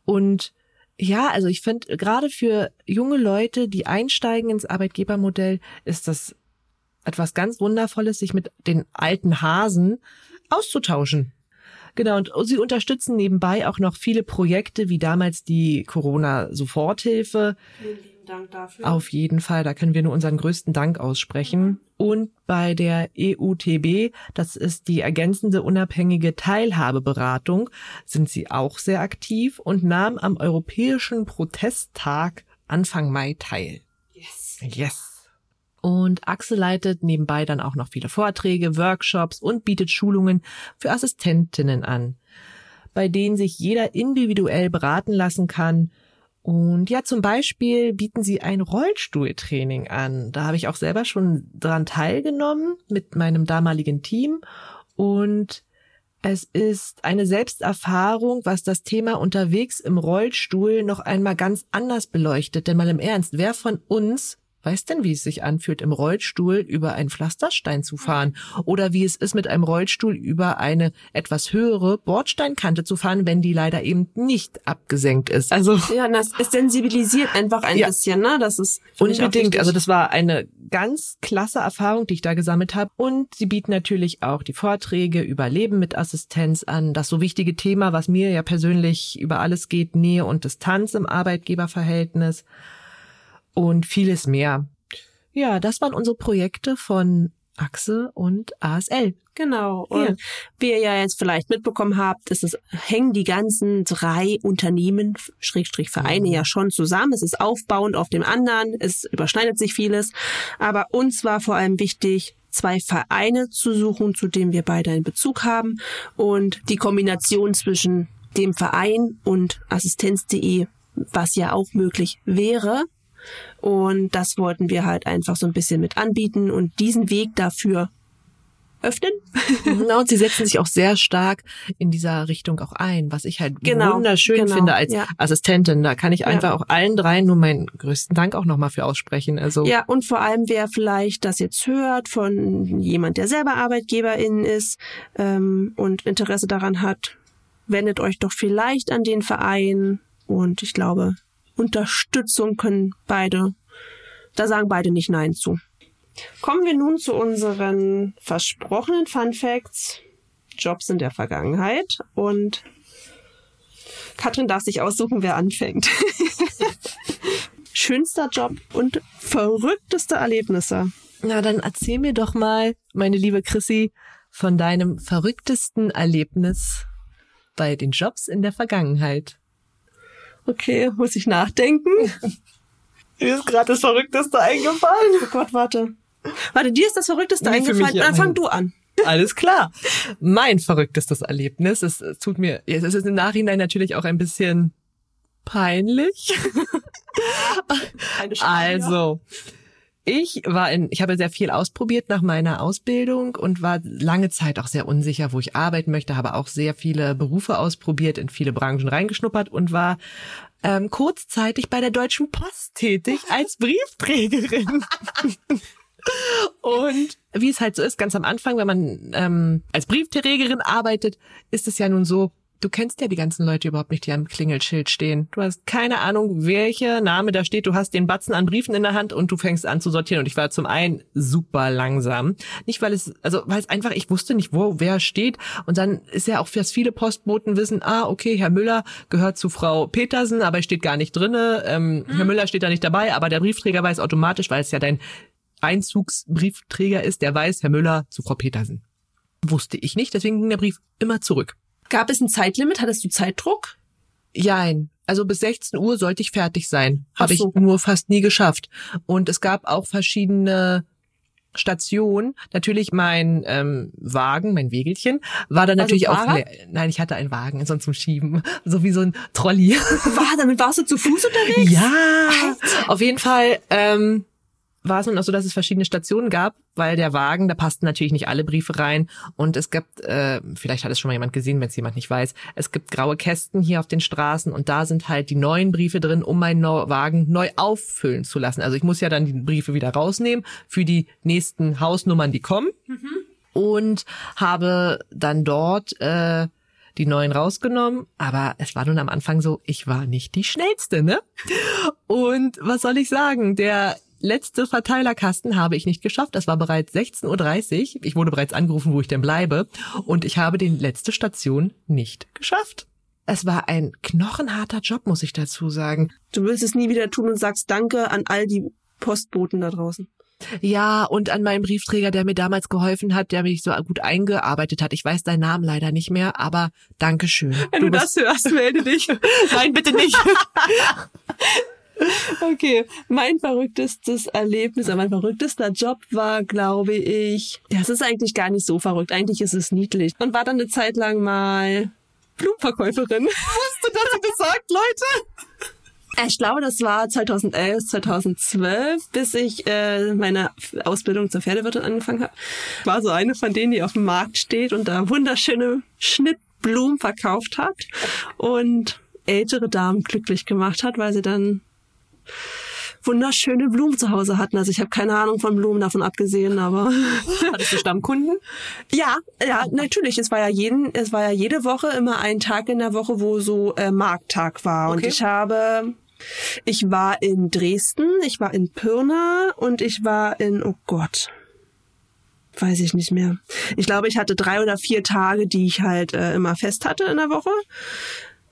und ja, also ich finde, gerade für junge Leute, die einsteigen ins Arbeitgebermodell, ist das etwas ganz Wundervolles, sich mit den alten Hasen auszutauschen. Genau, und sie unterstützen nebenbei auch noch viele Projekte, wie damals die Corona-Soforthilfe. Dank dafür. Auf jeden Fall, da können wir nur unseren größten Dank aussprechen. Und bei der EUTB, das ist die ergänzende unabhängige Teilhabeberatung, sind sie auch sehr aktiv und nahmen am Europäischen Protesttag Anfang Mai teil. Yes. Yes. Und Axel leitet nebenbei dann auch noch viele Vorträge, Workshops und bietet Schulungen für Assistentinnen an, bei denen sich jeder individuell beraten lassen kann und ja, zum Beispiel bieten sie ein Rollstuhltraining an. Da habe ich auch selber schon dran teilgenommen mit meinem damaligen Team. Und es ist eine Selbsterfahrung, was das Thema unterwegs im Rollstuhl noch einmal ganz anders beleuchtet. Denn mal im Ernst, wer von uns weiß denn, wie es sich anfühlt, im Rollstuhl über einen Pflasterstein zu fahren oder wie es ist, mit einem Rollstuhl über eine etwas höhere Bordsteinkante zu fahren, wenn die leider eben nicht abgesenkt ist. Also (laughs) ja, das es sensibilisiert einfach ein ja. bisschen, ne? Das ist unbedingt. Also das war eine ganz klasse Erfahrung, die ich da gesammelt habe. Und sie bieten natürlich auch die Vorträge über Leben mit Assistenz an. Das so wichtige Thema, was mir ja persönlich über alles geht, Nähe und Distanz im Arbeitgeberverhältnis und vieles mehr. Ja, das waren unsere Projekte von Achse und ASL. Genau. Und ja. wie ihr ja jetzt vielleicht mitbekommen habt, ist es, hängen die ganzen drei Unternehmen, Schrägstrich Vereine mhm. ja schon zusammen. Es ist aufbauend auf dem anderen. Es überschneidet sich vieles. Aber uns war vor allem wichtig, zwei Vereine zu suchen, zu denen wir beide einen Bezug haben und die Kombination zwischen dem Verein und Assistenz.de, was ja auch möglich wäre, und das wollten wir halt einfach so ein bisschen mit anbieten und diesen Weg dafür öffnen. (laughs) Genau, und sie setzen sich auch sehr stark in dieser Richtung auch ein, was ich halt genau, wunderschön genau, finde als ja. Assistentin. Da kann ich einfach ja. auch allen dreien nur meinen größten Dank auch nochmal für aussprechen. Also ja, und vor allem, wer vielleicht das jetzt hört von jemand, der selber Arbeitgeberin ist ähm, und Interesse daran hat, wendet euch doch vielleicht an den Verein. Und ich glaube, Unterstützung können beide, da sagen beide nicht Nein zu. Kommen wir nun zu unseren versprochenen Fun Facts. Jobs in der Vergangenheit und Katrin darf sich aussuchen, wer anfängt. (laughs) Schönster Job und verrückteste Erlebnisse. Na, dann erzähl mir doch mal, meine liebe Chrissy, von deinem verrücktesten Erlebnis bei den Jobs in der Vergangenheit. Okay, muss ich nachdenken? (laughs) Mir ist gerade das Verrückteste eingefallen. Oh Gott, warte. Warte, dir ist das Verrückteste nee, eingefallen. Dann fang du an. Alles klar. Mein verrücktestes Erlebnis, es, es tut mir, es ist im Nachhinein natürlich auch ein bisschen peinlich. (laughs) also, ich war in, ich habe sehr viel ausprobiert nach meiner Ausbildung und war lange Zeit auch sehr unsicher, wo ich arbeiten möchte, habe auch sehr viele Berufe ausprobiert, in viele Branchen reingeschnuppert und war ähm, kurzzeitig bei der Deutschen Post tätig (laughs) als Briefträgerin. und wie es halt so ist, ganz am Anfang, wenn man ähm, als Briefträgerin arbeitet, ist es ja nun so, Du kennst ja die ganzen Leute überhaupt nicht, die am Klingelschild stehen. Du hast keine Ahnung, welcher Name da steht. Du hast den Batzen an Briefen in der Hand und du fängst an zu sortieren. Und ich war zum einen super langsam. Nicht, weil es, also, weil es einfach, ich wusste nicht, wo, wer steht. Und dann ist ja auch, dass viele Postboten wissen, ah, okay, Herr Müller gehört zu Frau Petersen, aber er steht gar nicht drinne. Ähm, mhm. Herr Müller steht da nicht dabei, aber der Briefträger weiß automatisch, weil es ja dein Einzugsbriefträger ist, der weiß, Herr Müller zu Frau Petersen. Wusste ich nicht, deswegen ging der Brief immer zurück. Gab es ein Zeitlimit? Hattest du Zeitdruck? Jein. Also bis 16 Uhr sollte ich fertig sein. Habe so. ich nur fast nie geschafft. Und es gab auch verschiedene Stationen. Natürlich mein ähm, Wagen, mein Wegelchen, war dann natürlich auch. Nein, ich hatte einen Wagen, sonst zum Schieben. (laughs) So wie so ein Trolley. War, damit warst du zu Fuß (laughs) unterwegs? Ja. Alter. Auf jeden Fall ähm, war es nun auch so, dass es verschiedene Stationen gab, weil der Wagen, da passten natürlich nicht alle Briefe rein und es gibt, äh, vielleicht hat es schon mal jemand gesehen, wenn es jemand nicht weiß, es gibt graue Kästen hier auf den Straßen und da sind halt die neuen Briefe drin, um meinen Wagen neu auffüllen zu lassen. Also ich muss ja dann die Briefe wieder rausnehmen für die nächsten Hausnummern, die kommen mhm. und habe dann dort äh, die neuen rausgenommen, aber es war nun am Anfang so, ich war nicht die schnellste, ne? Und was soll ich sagen? Der letzte Verteilerkasten habe ich nicht geschafft. Das war bereits 16.30 Uhr. Ich wurde bereits angerufen, wo ich denn bleibe. Und ich habe die letzte Station nicht geschafft. Es war ein knochenharter Job, muss ich dazu sagen. Du willst es nie wieder tun und sagst Danke an all die Postboten da draußen. Ja, und an meinen Briefträger, der mir damals geholfen hat, der mich so gut eingearbeitet hat. Ich weiß deinen Namen leider nicht mehr, aber Dankeschön. Wenn du, du das hörst, melde dich. (laughs) Nein, bitte nicht. (laughs) Okay, mein verrücktestes Erlebnis, mein verrücktester Job war, glaube ich, das ist eigentlich gar nicht so verrückt. Eigentlich ist es niedlich. Und war dann eine Zeit lang mal Blumenverkäuferin. (laughs) Hast du das gesagt, Leute? Ich glaube, das war 2011, 2012, bis ich äh, meine Ausbildung zur Pferdewirtin angefangen habe. War so eine von denen, die auf dem Markt steht und da wunderschöne Schnittblumen verkauft hat und ältere Damen glücklich gemacht hat, weil sie dann wunderschöne Blumen zu Hause hatten. Also ich habe keine Ahnung von Blumen davon abgesehen, aber (laughs) hattest du Stammkunden? Ja, ja, natürlich. Es war ja jeden, es war ja jede Woche immer ein Tag in der Woche, wo so äh, Markttag war. Okay. Und ich habe, ich war in Dresden, ich war in Pirna und ich war in, oh Gott, weiß ich nicht mehr. Ich glaube, ich hatte drei oder vier Tage, die ich halt äh, immer fest hatte in der Woche.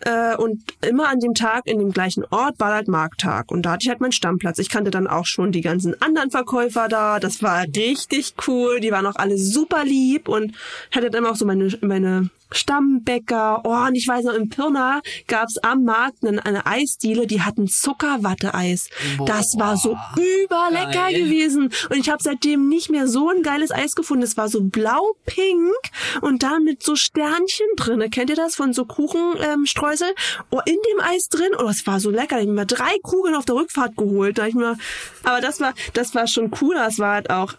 Äh, und immer an dem Tag in dem gleichen Ort war halt Markttag. Und da hatte ich halt meinen Stammplatz. Ich kannte dann auch schon die ganzen anderen Verkäufer da. Das war richtig cool. Die waren auch alle super lieb und hatte dann auch so meine, meine Stammbäcker. Oh, und ich weiß noch, in Pirna gab's am Markt eine, eine Eisdiele, die hatten Zuckerwatte-Eis. Das war so überlecker geil. gewesen. Und ich habe seitdem nicht mehr so ein geiles Eis gefunden. Es war so blau-pink und dann mit so Sternchen drinne. Kennt ihr das von so Kuchenstreusel? Ähm, oh, in dem Eis drin. Oh, das war so lecker. Ich habe mir drei Kugeln auf der Rückfahrt geholt. Da ich mir, aber das war, das war schon cool. Das war halt auch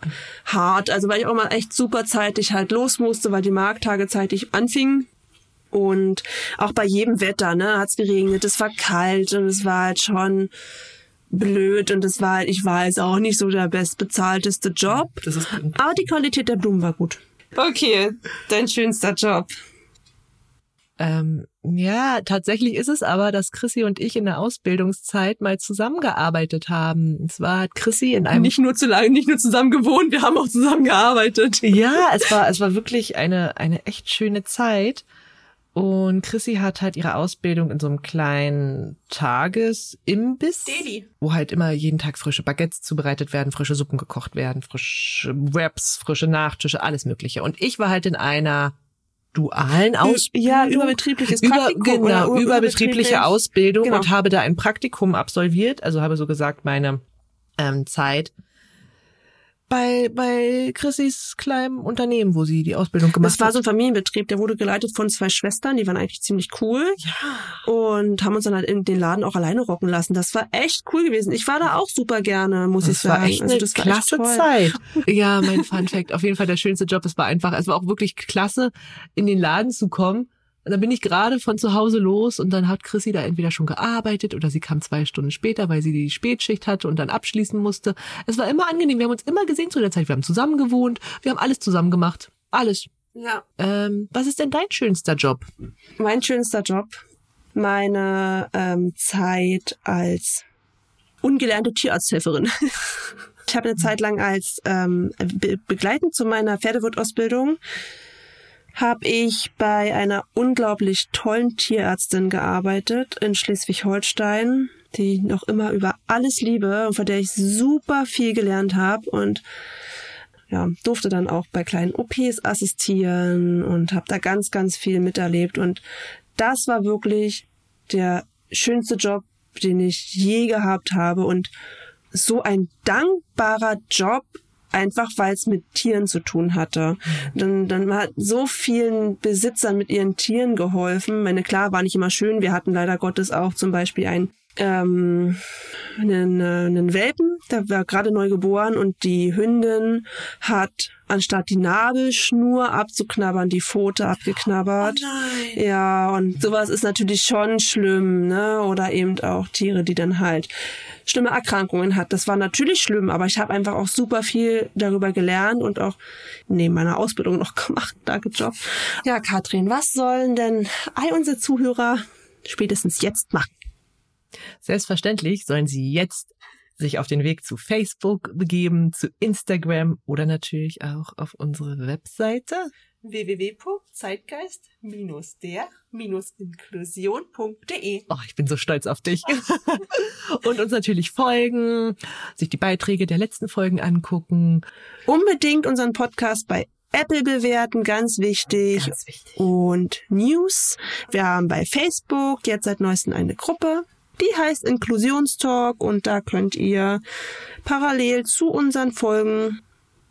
hart. Also weil ich auch mal echt super zeitig halt los musste, weil die Markttage zeitig anfing anfing. Und auch bei jedem Wetter, ne, hat's geregnet, es war kalt und es war halt schon blöd und es war halt, ich jetzt auch nicht so der bestbezahlteste Job. Aber die Qualität der Blumen war gut. Okay, dein schönster Job. Ähm, ja, tatsächlich ist es aber, dass Chrissy und ich in der Ausbildungszeit mal zusammengearbeitet haben. Es war Chrissy in einem nicht nur zu lange, nicht nur zusammen gewohnt, wir haben auch zusammen gearbeitet. Ja, es war es war wirklich eine eine echt schöne Zeit. Und Chrissy hat halt ihre Ausbildung in so einem kleinen Tagesimbiss, Deli. wo halt immer jeden Tag frische Baguettes zubereitet werden, frische Suppen gekocht werden, frische Wraps, frische Nachtische, alles Mögliche. Und ich war halt in einer dualen Ausbildung. Ja, überbetriebliches Praktikum. Über, genau, überbetriebliche Ausbildung genau. und habe da ein Praktikum absolviert. Also habe so gesagt meine ähm, Zeit bei, bei Chrissys kleinem Unternehmen, wo sie die Ausbildung gemacht hat. Das war so ein Familienbetrieb, der wurde geleitet von zwei Schwestern, die waren eigentlich ziemlich cool. Ja. Und haben uns dann halt in den Laden auch alleine rocken lassen. Das war echt cool gewesen. Ich war da auch super gerne, muss das ich sagen. War echt also, das war klasse echt Zeit. (laughs) Ja, mein Fun Fact. Auf jeden Fall der schönste Job. Es war einfach, es war auch wirklich klasse, in den Laden zu kommen und dann bin ich gerade von zu Hause los und dann hat Chrissy da entweder schon gearbeitet oder sie kam zwei Stunden später, weil sie die Spätschicht hatte und dann abschließen musste. Es war immer angenehm. Wir haben uns immer gesehen zu der Zeit. Wir haben zusammen gewohnt. Wir haben alles zusammen gemacht. Alles. Ja. Ähm, was ist denn dein schönster Job? Mein schönster Job, meine ähm, Zeit als ungelernte Tierarzthelferin. (laughs) ich habe eine Zeit lang als ähm, be begleitend zu meiner Pferdewirtausbildung habe ich bei einer unglaublich tollen Tierärztin gearbeitet in Schleswig-Holstein, die ich noch immer über alles liebe und von der ich super viel gelernt habe und ja, durfte dann auch bei kleinen OPs assistieren und habe da ganz, ganz viel miterlebt. Und das war wirklich der schönste Job, den ich je gehabt habe. Und so ein dankbarer Job, einfach weil es mit Tieren zu tun hatte. Dann, dann hat so vielen Besitzern mit ihren Tieren geholfen. Meine klar war nicht immer schön. Wir hatten leider Gottes auch zum Beispiel ein ähm, einen, äh, einen Welpen, der war gerade neu geboren und die Hündin hat anstatt die Nabelschnur abzuknabbern, die Pfote abgeknabbert. Oh nein. Ja, und sowas ist natürlich schon schlimm, ne? Oder eben auch Tiere, die dann halt schlimme Erkrankungen hat. Das war natürlich schlimm, aber ich habe einfach auch super viel darüber gelernt und auch neben meiner Ausbildung noch (laughs) gemacht. Danke, Job. Ja, Katrin, was sollen denn all unsere Zuhörer spätestens jetzt machen? Selbstverständlich sollen Sie jetzt sich auf den Weg zu Facebook begeben, zu Instagram oder natürlich auch auf unsere Webseite www.zeitgeist-der-inklusion.de. Oh, ich bin so stolz auf dich. (laughs) und uns natürlich folgen, sich die Beiträge der letzten Folgen angucken. Unbedingt unseren Podcast bei Apple bewerten, ganz wichtig. Ganz wichtig. Und News. Wir haben bei Facebook jetzt seit neuestem eine Gruppe. Die heißt Inklusionstalk und da könnt ihr parallel zu unseren Folgen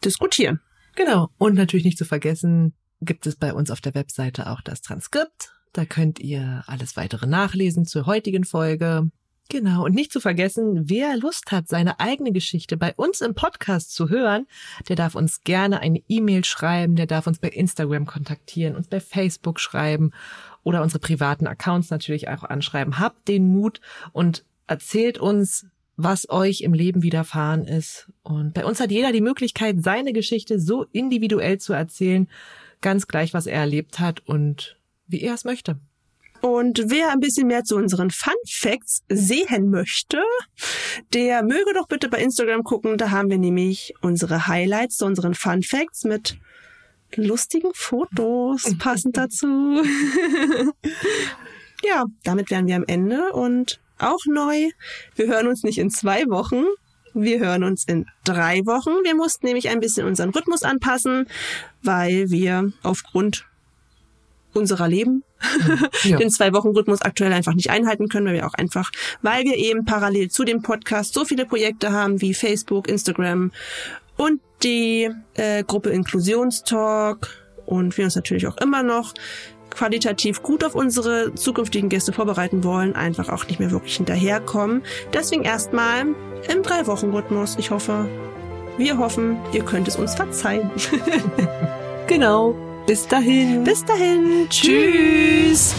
diskutieren. Genau. Und natürlich nicht zu vergessen, gibt es bei uns auf der Webseite auch das Transkript. Da könnt ihr alles weitere nachlesen zur heutigen Folge. Genau. Und nicht zu vergessen, wer Lust hat, seine eigene Geschichte bei uns im Podcast zu hören, der darf uns gerne eine E-Mail schreiben, der darf uns bei Instagram kontaktieren, uns bei Facebook schreiben oder unsere privaten Accounts natürlich auch anschreiben. Habt den Mut und erzählt uns, was euch im Leben widerfahren ist. Und bei uns hat jeder die Möglichkeit, seine Geschichte so individuell zu erzählen, ganz gleich, was er erlebt hat und wie er es möchte. Und wer ein bisschen mehr zu unseren Fun Facts sehen möchte, der möge doch bitte bei Instagram gucken. Da haben wir nämlich unsere Highlights zu unseren Fun Facts mit lustigen Fotos (laughs) passend dazu. (laughs) ja, damit wären wir am Ende und auch neu. Wir hören uns nicht in zwei Wochen. Wir hören uns in drei Wochen. Wir mussten nämlich ein bisschen unseren Rhythmus anpassen, weil wir aufgrund unserer Leben (laughs) ja. den zwei Wochen Rhythmus aktuell einfach nicht einhalten können, weil wir auch einfach, weil wir eben parallel zu dem Podcast so viele Projekte haben wie Facebook, Instagram und die äh, Gruppe Inklusionstalk und wir uns natürlich auch immer noch qualitativ gut auf unsere zukünftigen Gäste vorbereiten wollen, einfach auch nicht mehr wirklich hinterherkommen. Deswegen erstmal im Drei-Wochen-Rhythmus. Ich hoffe, wir hoffen, ihr könnt es uns verzeihen. (laughs) genau. Bis dahin. Bis dahin. Tschüss.